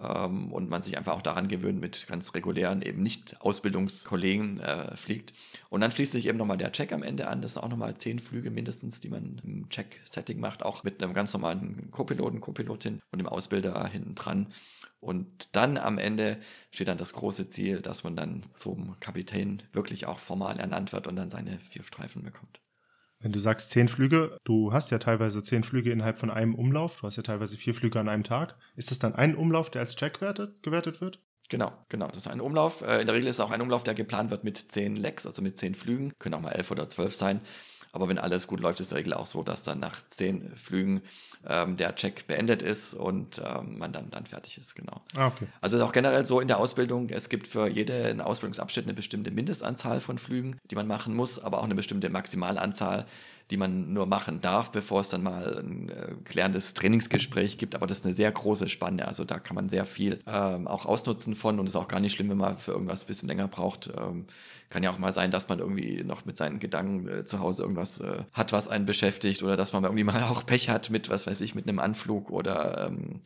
Ähm, und man sich einfach auch daran gewöhnt, mit ganz regulären, eben nicht Ausbildungskollegen äh, fliegt. Und dann schließt sich eben nochmal der Check am Ende an. Das sind auch nochmal zehn Flüge mindestens, die man im Check-Setting macht, auch mit einem ganz normalen Co-Piloten, Co-Pilotin und dem Ausbilder hinten dran. Und dann am Ende steht dann das große Ziel, dass man dann zum Kapitän wirklich auch formal ernannt wird und dann seine vier Streifen bekommt. Wenn du sagst zehn Flüge, du hast ja teilweise zehn Flüge innerhalb von einem Umlauf, du hast ja teilweise vier Flüge an einem Tag. Ist das dann ein Umlauf, der als Check wertet, gewertet wird? Genau, genau. Das ist ein Umlauf. Äh, in der Regel ist es auch ein Umlauf, der geplant wird mit zehn Lecks, also mit zehn Flügen. Können auch mal elf oder zwölf sein. Aber wenn alles gut läuft, ist in der Regel auch so, dass dann nach zehn Flügen ähm, der Check beendet ist und ähm, man dann, dann fertig ist, genau. Ah, okay. Also ist auch generell so in der Ausbildung, es gibt für jeden Ausbildungsabschnitt eine bestimmte Mindestanzahl von Flügen, die man machen muss, aber auch eine bestimmte Maximalanzahl, die man nur machen darf, bevor es dann mal ein äh, klärendes Trainingsgespräch gibt. Aber das ist eine sehr große Spanne. Also da kann man sehr viel ähm, auch ausnutzen von und es ist auch gar nicht schlimm, wenn man für irgendwas ein bisschen länger braucht. Ähm, kann ja auch mal sein, dass man irgendwie noch mit seinen Gedanken äh, zu Hause irgendwas äh, hat, was einen beschäftigt oder dass man irgendwie mal auch Pech hat mit, was weiß ich, mit einem Anflug oder ähm,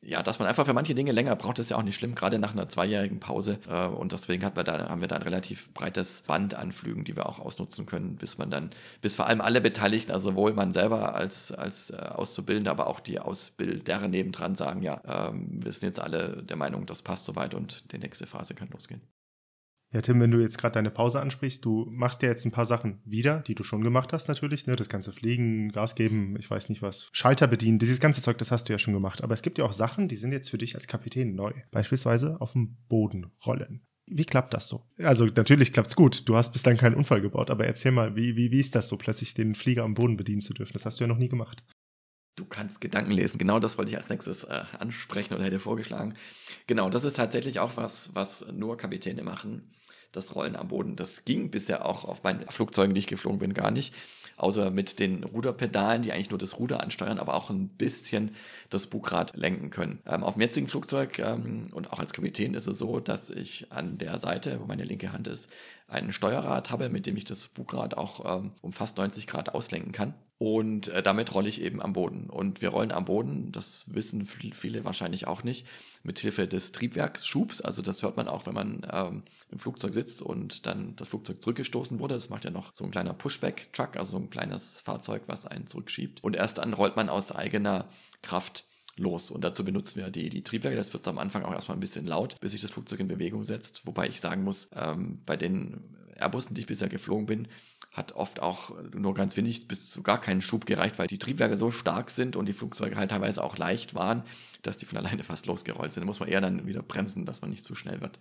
ja, dass man einfach für manche Dinge länger braucht, ist ja auch nicht schlimm, gerade nach einer zweijährigen Pause. Äh, und deswegen hat man da, haben wir da ein relativ breites Band an Flügen, die wir auch ausnutzen können, bis man dann, bis vor allem alle Beteiligten, also sowohl man selber als, als äh, Auszubildende, aber auch die Ausbilder nebendran sagen, ja, ähm, wir sind jetzt alle der Meinung, das passt soweit und die nächste Phase kann losgehen. Ja, Tim, wenn du jetzt gerade deine Pause ansprichst, du machst ja jetzt ein paar Sachen wieder, die du schon gemacht hast natürlich, ne? Das ganze Fliegen, Gas geben, ich weiß nicht was, Schalter bedienen, dieses ganze Zeug, das hast du ja schon gemacht. Aber es gibt ja auch Sachen, die sind jetzt für dich als Kapitän neu. Beispielsweise auf dem Boden rollen. Wie klappt das so? Also natürlich klappt's gut. Du hast bislang keinen Unfall gebaut, aber erzähl mal, wie, wie, wie ist das so, plötzlich den Flieger am Boden bedienen zu dürfen? Das hast du ja noch nie gemacht. Du kannst Gedanken lesen. Genau das wollte ich als nächstes äh, ansprechen oder hätte vorgeschlagen. Genau, das ist tatsächlich auch was, was nur Kapitäne machen das Rollen am Boden. Das ging bisher auch auf meinen Flugzeugen, die ich geflogen bin, gar nicht. Außer mit den Ruderpedalen, die eigentlich nur das Ruder ansteuern, aber auch ein bisschen das Bugrad lenken können. Ähm, auf dem jetzigen Flugzeug ähm, und auch als Kapitän ist es so, dass ich an der Seite, wo meine linke Hand ist, ein Steuerrad habe, mit dem ich das Bugrad auch ähm, um fast 90 Grad auslenken kann. Und äh, damit rolle ich eben am Boden. Und wir rollen am Boden, das wissen viele wahrscheinlich auch nicht, mit Hilfe des Triebwerksschubs. Also das hört man auch, wenn man ähm, im Flugzeug sitzt und dann das Flugzeug zurückgestoßen wurde. Das macht ja noch so ein kleiner Pushback-Truck, also so ein kleines Fahrzeug, was einen zurückschiebt. Und erst dann rollt man aus eigener Kraft los. Und dazu benutzen wir die, die Triebwerke. Das wird am Anfang auch erstmal ein bisschen laut, bis sich das Flugzeug in Bewegung setzt. Wobei ich sagen muss, ähm, bei den Airbussen, die ich bisher geflogen bin, hat oft auch nur ganz wenig bis zu gar keinen Schub gereicht, weil die Triebwerke so stark sind und die Flugzeuge halt teilweise auch leicht waren, dass die von alleine fast losgerollt sind. Da muss man eher dann wieder bremsen, dass man nicht zu schnell wird.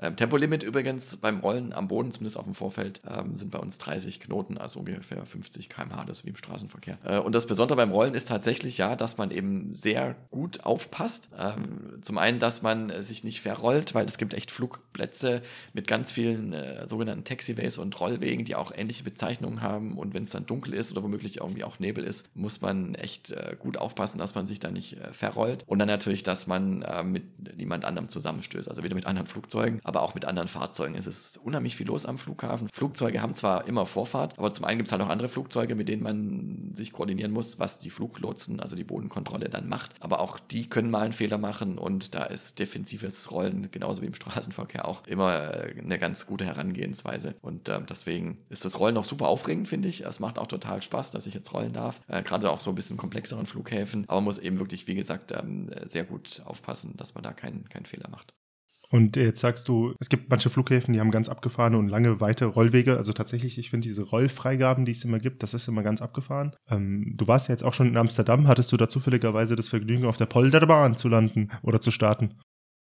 Ähm, Tempolimit übrigens beim Rollen am Boden, zumindest auf dem Vorfeld, ähm, sind bei uns 30 Knoten, also ungefähr 50 km/h, das ist wie im Straßenverkehr. Äh, und das Besondere beim Rollen ist tatsächlich ja, dass man eben sehr gut aufpasst. Ähm, zum einen, dass man sich nicht verrollt, weil es gibt echt Flugplätze mit ganz vielen äh, sogenannten Taxiways und Rollwegen, die auch ähnliche Bezeichnungen haben. Und wenn es dann dunkel ist oder womöglich irgendwie auch Nebel ist, muss man echt äh, gut aufpassen, dass man sich da nicht äh, verrollt. Und dann natürlich, dass man äh, mit niemand anderem zusammenstößt, also weder mit anderen Flugzeugen, aber auch mit anderen Fahrzeugen. Es ist unheimlich viel los am Flughafen. Flugzeuge haben zwar immer Vorfahrt, aber zum einen gibt es halt noch andere Flugzeuge, mit denen man sich koordinieren muss, was die Fluglotsen, also die Bodenkontrolle dann macht. Aber auch die können mal einen Fehler machen und da ist defensives Rollen, genauso wie im Straßenverkehr auch, immer äh, eine ganz gute Herangehensweise. Und äh, deswegen ist das Rollen auch super aufregend, finde ich. Es macht auch total Spaß, dass ich jetzt rollen darf. Äh, Gerade auf so ein bisschen komplexeren Flughäfen. Aber man muss eben wirklich, wie gesagt, ähm, sehr gut aufpassen, dass man da keinen, keinen Fehler macht. Und jetzt sagst du, es gibt manche Flughäfen, die haben ganz abgefahrene und lange, weite Rollwege. Also tatsächlich, ich finde diese Rollfreigaben, die es immer gibt, das ist immer ganz abgefahren. Ähm, du warst ja jetzt auch schon in Amsterdam. Hattest du da zufälligerweise das Vergnügen, auf der Polderbahn zu landen oder zu starten?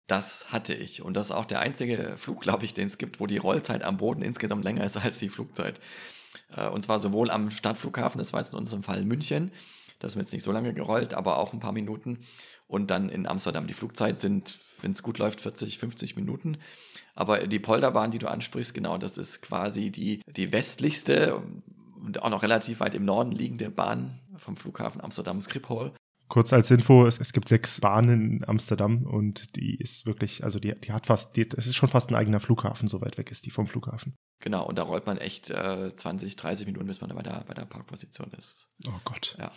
Das hatte ich. Und das ist auch der einzige Flug, glaube ich, den es gibt, wo die Rollzeit am Boden insgesamt länger ist als die Flugzeit. Äh, und zwar sowohl am Stadtflughafen, das war jetzt in unserem Fall München, das ist mir jetzt nicht so lange gerollt, aber auch ein paar Minuten. Und dann in Amsterdam. Die Flugzeit sind wenn es gut läuft, 40, 50 Minuten. Aber die Polderbahn, die du ansprichst, genau, das ist quasi die, die westlichste und auch noch relativ weit im Norden liegende Bahn vom Flughafen Amsterdam Schiphol. Kurz als Info, es, es, gibt sechs Bahnen in Amsterdam und die ist wirklich, also die, die hat fast, es ist schon fast ein eigener Flughafen, so weit weg ist die vom Flughafen. Genau, und da rollt man echt äh, 20, 30 Minuten, bis man bei der, bei der Parkposition ist. Oh Gott. Ja.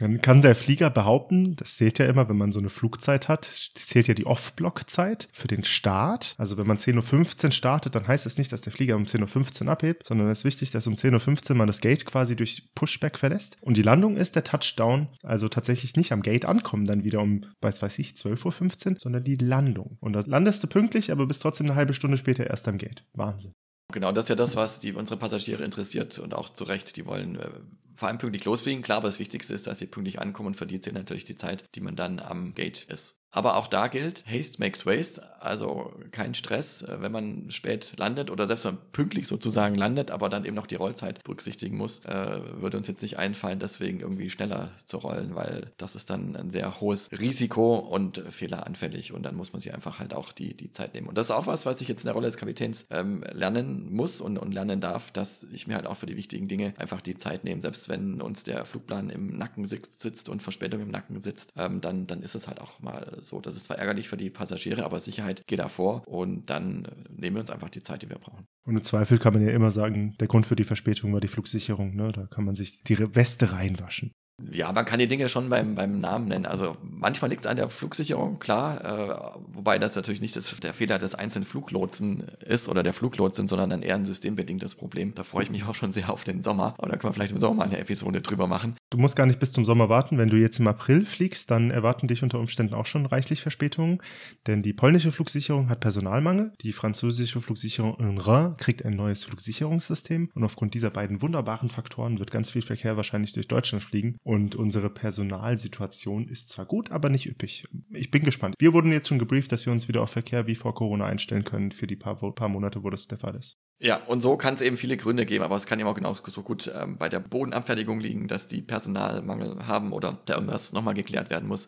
Dann kann der Flieger behaupten, das zählt ja immer, wenn man so eine Flugzeit hat, zählt ja die Off-Block-Zeit für den Start. Also wenn man 10.15 Uhr startet, dann heißt das nicht, dass der Flieger um 10.15 Uhr abhebt, sondern es ist wichtig, dass um 10.15 Uhr man das Gate quasi durch Pushback verlässt. Und die Landung ist der Touchdown, also tatsächlich nicht am Gate ankommen, dann wieder um, weiß weiß ich, 12.15 Uhr, sondern die Landung. Und da landest du pünktlich, aber bist trotzdem eine halbe Stunde später erst am Gate. Wahnsinn. Genau, das ist ja das, was die, unsere Passagiere interessiert und auch zu Recht. Die wollen äh, vor allem pünktlich losfliegen. Klar, aber das Wichtigste ist, dass sie pünktlich ankommen und verdient sie natürlich die Zeit, die man dann am Gate ist. Aber auch da gilt, Haste makes waste, also kein Stress, äh, wenn man spät landet oder selbst wenn man pünktlich sozusagen landet, aber dann eben noch die Rollzeit berücksichtigen muss, äh, würde uns jetzt nicht einfallen, deswegen irgendwie schneller zu rollen, weil das ist dann ein sehr hohes Risiko und fehleranfällig und dann muss man sich einfach halt auch die, die Zeit nehmen. Und das ist auch was, was ich jetzt in der Rolle des Kapitäns ähm, lernen muss und, und lernen darf, dass ich mir halt auch für die wichtigen Dinge einfach die Zeit nehme. Selbst wenn uns der Flugplan im Nacken sitzt und Verspätung im Nacken sitzt, ähm, dann, dann ist es halt auch mal so. Das ist zwar ärgerlich für die Passagiere, aber Sicherheit geht davor und dann äh, nehmen wir uns einfach die Zeit, die wir brauchen. Und im Zweifel kann man ja immer sagen, der Grund für die Verspätung war die Flugsicherung. Ne? Da kann man sich die Weste reinwaschen. Ja, man kann die Dinge schon beim, beim Namen nennen. Also manchmal liegt es an der Flugsicherung, klar, äh, wobei das natürlich nicht das, der Fehler des einzelnen Fluglotsen ist oder der Fluglotsen, sondern dann eher ein systembedingtes Problem. Da freue ich mich auch schon sehr auf den Sommer. Aber da können wir vielleicht im Sommer mal eine Episode drüber machen. Du musst gar nicht bis zum Sommer warten. Wenn du jetzt im April fliegst, dann erwarten dich unter Umständen auch schon reichlich Verspätungen, denn die polnische Flugsicherung hat Personalmangel. Die französische Flugsicherung in Rhin kriegt ein neues Flugsicherungssystem und aufgrund dieser beiden wunderbaren Faktoren wird ganz viel Verkehr wahrscheinlich durch Deutschland fliegen und unsere Personalsituation ist zwar gut, aber nicht üppig. Ich bin gespannt. Wir wurden jetzt schon gebrieft, dass wir uns wieder auf Verkehr wie vor Corona einstellen können für die paar, paar Monate, wo das der Fall ist. Ja, und so kann es eben viele Gründe geben, aber es kann eben auch genauso gut ähm, bei der Bodenabfertigung liegen, dass die Personalmangel haben oder da irgendwas nochmal geklärt werden muss.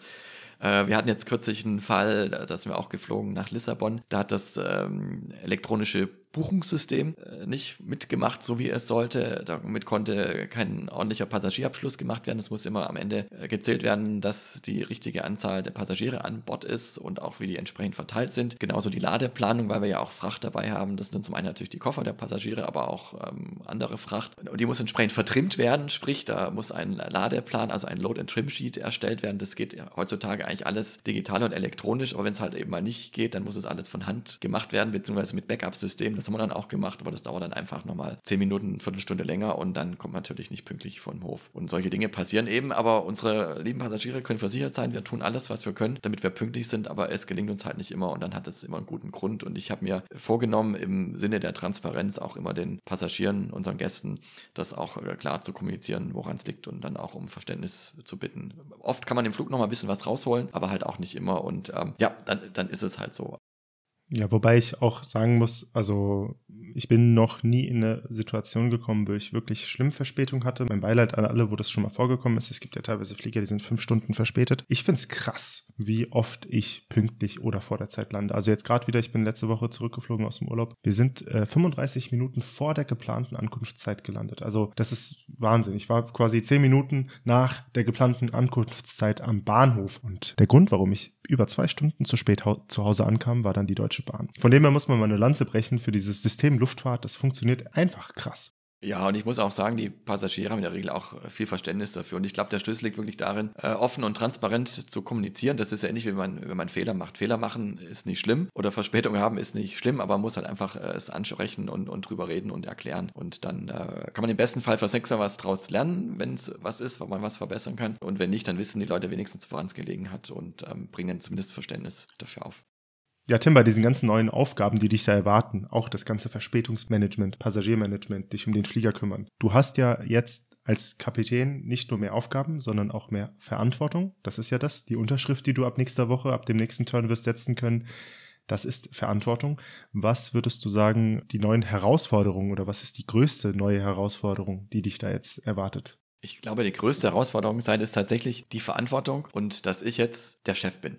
Äh, wir hatten jetzt kürzlich einen Fall, da sind wir auch geflogen nach Lissabon. Da hat das ähm, elektronische Buchungssystem äh, nicht mitgemacht, so wie es sollte. Damit konnte kein ordentlicher Passagierabschluss gemacht werden. Es muss immer am Ende äh, gezählt werden, dass die richtige Anzahl der Passagiere an Bord ist und auch wie die entsprechend verteilt sind. Genauso die Ladeplanung, weil wir ja auch Fracht dabei haben. Das sind zum einen natürlich die Koffer der Passagiere, aber auch ähm, andere Fracht. Und die muss entsprechend vertrimmt werden, sprich, da muss ein Ladeplan, also ein Load-and-Trim-Sheet erstellt werden. Das geht heutzutage eigentlich alles digital und elektronisch, aber wenn es halt eben mal nicht geht, dann muss es alles von Hand gemacht werden, beziehungsweise mit Backup-Systemen. Das haben wir dann auch gemacht, aber das dauert dann einfach nochmal zehn Minuten, eine Viertelstunde länger und dann kommt man natürlich nicht pünktlich vom Hof. Und solche Dinge passieren eben, aber unsere lieben Passagiere können versichert sein, wir tun alles, was wir können, damit wir pünktlich sind, aber es gelingt uns halt nicht immer und dann hat es immer einen guten Grund. Und ich habe mir vorgenommen, im Sinne der Transparenz auch immer den Passagieren, unseren Gästen, das auch äh, klar zu kommunizieren, woran es liegt und dann auch um Verständnis zu bitten. Oft kann man im Flug nochmal ein bisschen was rausholen, aber halt auch nicht immer und ähm, ja, dann, dann ist es halt so. Ja, wobei ich auch sagen muss, also ich bin noch nie in eine Situation gekommen, wo ich wirklich schlimm Verspätung hatte. Mein Beileid an alle, wo das schon mal vorgekommen ist. Es gibt ja teilweise Flieger, die sind fünf Stunden verspätet. Ich find's krass, wie oft ich pünktlich oder vor der Zeit lande. Also jetzt gerade wieder, ich bin letzte Woche zurückgeflogen aus dem Urlaub. Wir sind äh, 35 Minuten vor der geplanten Ankunftszeit gelandet. Also das ist Wahnsinn. Ich war quasi zehn Minuten nach der geplanten Ankunftszeit am Bahnhof. Und der Grund, warum ich über zwei Stunden zu spät zu Hause ankam, war dann die Deutsche Bahn. Von dem her muss man mal eine Lanze brechen für dieses System Luftfahrt. Das funktioniert einfach krass. Ja, und ich muss auch sagen, die Passagiere haben in der Regel auch viel Verständnis dafür. Und ich glaube, der Schlüssel liegt wirklich darin, äh, offen und transparent zu kommunizieren. Das ist ja ähnlich, wie man, wenn man Fehler macht. Fehler machen ist nicht schlimm oder Verspätung haben ist nicht schlimm, aber man muss halt einfach äh, es ansprechen und, und drüber reden und erklären. Und dann äh, kann man im besten Fall für Sechser was draus lernen, wenn es was ist, wo man was verbessern kann. Und wenn nicht, dann wissen die Leute wenigstens, woran es gelegen hat und ähm, bringen zumindest Verständnis dafür auf. Ja, Tim, bei diesen ganzen neuen Aufgaben, die dich da erwarten, auch das ganze Verspätungsmanagement, Passagiermanagement, dich um den Flieger kümmern. Du hast ja jetzt als Kapitän nicht nur mehr Aufgaben, sondern auch mehr Verantwortung. Das ist ja das, die Unterschrift, die du ab nächster Woche, ab dem nächsten Turn wirst setzen können. Das ist Verantwortung. Was würdest du sagen, die neuen Herausforderungen oder was ist die größte neue Herausforderung, die dich da jetzt erwartet? Ich glaube, die größte Herausforderung sei es tatsächlich die Verantwortung und dass ich jetzt der Chef bin.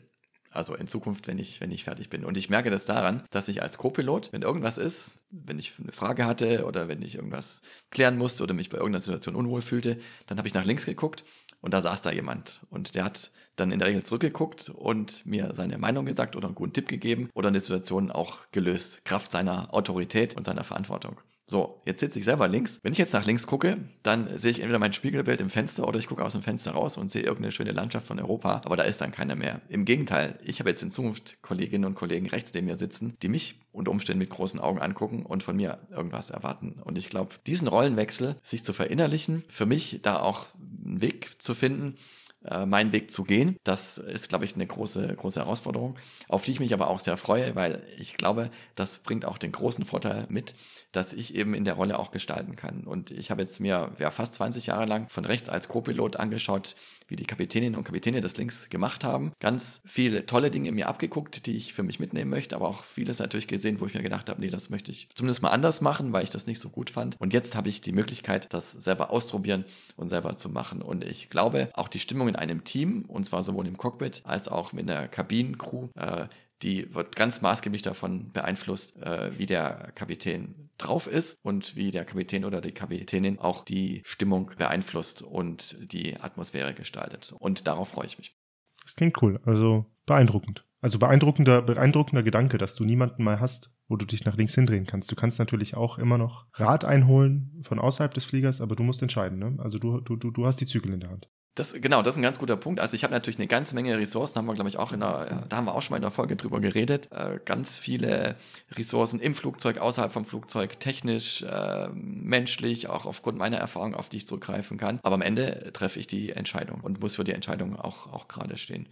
Also in Zukunft, wenn ich, wenn ich fertig bin. Und ich merke das daran, dass ich als Co-Pilot, wenn irgendwas ist, wenn ich eine Frage hatte oder wenn ich irgendwas klären musste oder mich bei irgendeiner Situation unwohl fühlte, dann habe ich nach links geguckt und da saß da jemand. Und der hat dann in der Regel zurückgeguckt und mir seine Meinung gesagt oder einen guten Tipp gegeben oder eine Situation auch gelöst, Kraft seiner Autorität und seiner Verantwortung. So, jetzt sitze ich selber links. Wenn ich jetzt nach links gucke, dann sehe ich entweder mein Spiegelbild im Fenster oder ich gucke aus dem Fenster raus und sehe irgendeine schöne Landschaft von Europa, aber da ist dann keiner mehr. Im Gegenteil, ich habe jetzt in Zukunft Kolleginnen und Kollegen rechts neben mir sitzen, die mich unter Umständen mit großen Augen angucken und von mir irgendwas erwarten. Und ich glaube, diesen Rollenwechsel, sich zu verinnerlichen, für mich da auch einen Weg zu finden, äh, meinen Weg zu gehen. Das ist, glaube ich, eine große, große Herausforderung, auf die ich mich aber auch sehr freue, weil ich glaube, das bringt auch den großen Vorteil mit, dass ich eben in der Rolle auch gestalten kann. Und ich habe jetzt mir ja, fast 20 Jahre lang von rechts als Co-Pilot angeschaut, wie die Kapitäninnen und Kapitäne des Links gemacht haben. Ganz viele tolle Dinge mir abgeguckt, die ich für mich mitnehmen möchte, aber auch vieles natürlich gesehen, wo ich mir gedacht habe, nee, das möchte ich zumindest mal anders machen, weil ich das nicht so gut fand. Und jetzt habe ich die Möglichkeit, das selber auszuprobieren und selber zu machen. Und ich glaube, auch die Stimmung in einem Team, und zwar sowohl im Cockpit als auch mit der Kabinencrew, äh, die wird ganz maßgeblich davon beeinflusst, äh, wie der Kapitän drauf ist und wie der Kapitän oder die Kapitänin auch die Stimmung beeinflusst und die Atmosphäre gestaltet. Und darauf freue ich mich. Das klingt cool, also beeindruckend. Also beeindruckender, beeindruckender Gedanke, dass du niemanden mal hast, wo du dich nach links hindrehen kannst. Du kannst natürlich auch immer noch Rat einholen von außerhalb des Fliegers, aber du musst entscheiden. Ne? Also du, du, du hast die Zügel in der Hand. Das, genau, das ist ein ganz guter Punkt. Also ich habe natürlich eine ganze Menge Ressourcen, haben wir, glaube ich, auch in der, da haben wir auch schon mal in der Folge drüber geredet. Äh, ganz viele Ressourcen im Flugzeug, außerhalb vom Flugzeug, technisch, äh, menschlich, auch aufgrund meiner Erfahrung, auf die ich zurückgreifen kann. Aber am Ende treffe ich die Entscheidung und muss für die Entscheidung auch, auch gerade stehen.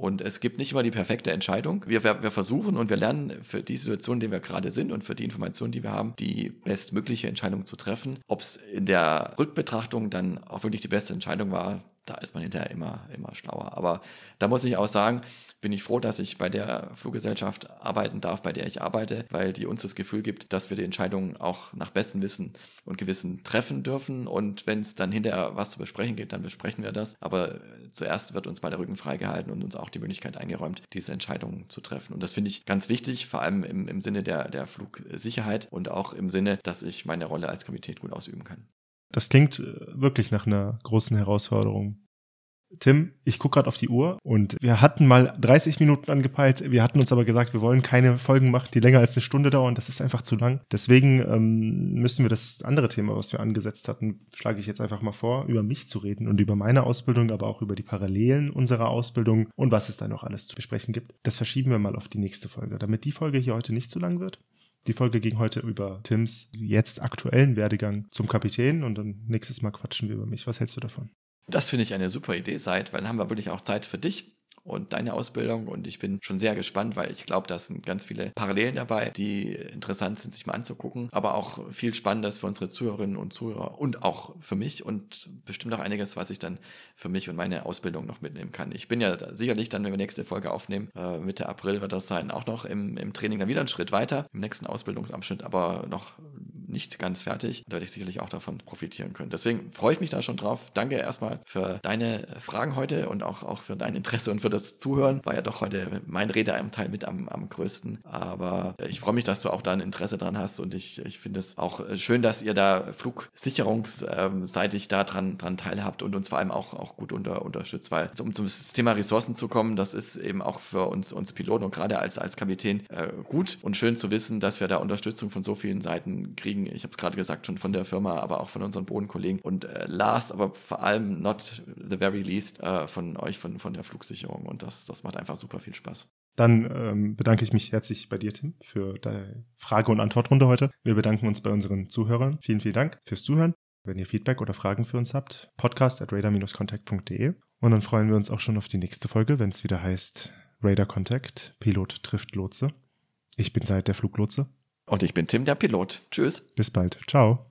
Und es gibt nicht immer die perfekte Entscheidung. Wir, wir, versuchen und wir lernen für die Situation, in der wir gerade sind und für die Informationen, die wir haben, die bestmögliche Entscheidung zu treffen. Ob es in der Rückbetrachtung dann auch wirklich die beste Entscheidung war, da ist man hinterher immer, immer schlauer. Aber da muss ich auch sagen, bin ich froh, dass ich bei der Fluggesellschaft arbeiten darf, bei der ich arbeite, weil die uns das Gefühl gibt, dass wir die Entscheidungen auch nach bestem Wissen und Gewissen treffen dürfen. Und wenn es dann hinterher was zu besprechen gibt, dann besprechen wir das. Aber zuerst wird uns mal der Rücken freigehalten und uns auch die Möglichkeit eingeräumt, diese Entscheidungen zu treffen. Und das finde ich ganz wichtig, vor allem im, im Sinne der, der Flugsicherheit und auch im Sinne, dass ich meine Rolle als Kapitän gut ausüben kann. Das klingt äh, wirklich nach einer großen Herausforderung. Tim, ich gucke gerade auf die Uhr und wir hatten mal 30 Minuten angepeilt. Wir hatten uns aber gesagt, wir wollen keine Folgen machen, die länger als eine Stunde dauern. Das ist einfach zu lang. Deswegen ähm, müssen wir das andere Thema, was wir angesetzt hatten, schlage ich jetzt einfach mal vor, über mich zu reden und über meine Ausbildung, aber auch über die Parallelen unserer Ausbildung und was es da noch alles zu besprechen gibt. Das verschieben wir mal auf die nächste Folge, damit die Folge hier heute nicht zu lang wird. Die Folge ging heute über Tims jetzt aktuellen Werdegang zum Kapitän und dann nächstes Mal quatschen wir über mich. Was hältst du davon? Das finde ich eine super Idee, Seid, weil dann haben wir wirklich auch Zeit für dich und deine Ausbildung. Und ich bin schon sehr gespannt, weil ich glaube, da sind ganz viele Parallelen dabei, die interessant sind, sich mal anzugucken. Aber auch viel Spannendes für unsere Zuhörerinnen und Zuhörer und auch für mich und bestimmt auch einiges, was ich dann für mich und meine Ausbildung noch mitnehmen kann. Ich bin ja sicherlich dann, wenn wir nächste Folge aufnehmen, äh, Mitte April wird das sein, auch noch im, im Training dann wieder einen Schritt weiter, im nächsten Ausbildungsabschnitt, aber noch nicht ganz fertig. Da werde ich sicherlich auch davon profitieren können. Deswegen freue ich mich da schon drauf. Danke erstmal für deine Fragen heute und auch, auch für dein Interesse und für das Zuhören. War ja doch heute mein Redeanteil mit am, am größten. Aber ich freue mich, dass du auch da ein Interesse dran hast und ich, ich finde es auch schön, dass ihr da flugsicherungsseitig da dran, dran teilhabt und uns vor allem auch, auch gut unter, unterstützt, weil um zum Thema Ressourcen zu kommen, das ist eben auch für uns, uns Piloten und gerade als, als Kapitän äh, gut und schön zu wissen, dass wir da Unterstützung von so vielen Seiten kriegen. Ich habe es gerade gesagt, schon von der Firma, aber auch von unseren Bodenkollegen und äh, last, aber vor allem not the very least äh, von euch, von, von der Flugsicherung und das, das macht einfach super viel Spaß. Dann ähm, bedanke ich mich herzlich bei dir, Tim, für deine Frage- und Antwortrunde heute. Wir bedanken uns bei unseren Zuhörern. Vielen, vielen Dank fürs Zuhören. Wenn ihr Feedback oder Fragen für uns habt, podcast at radar-contact.de. Und dann freuen wir uns auch schon auf die nächste Folge, wenn es wieder heißt Radar Contact, Pilot trifft Lotse. Ich bin Seid der Fluglotse. Und ich bin Tim, der Pilot. Tschüss. Bis bald. Ciao.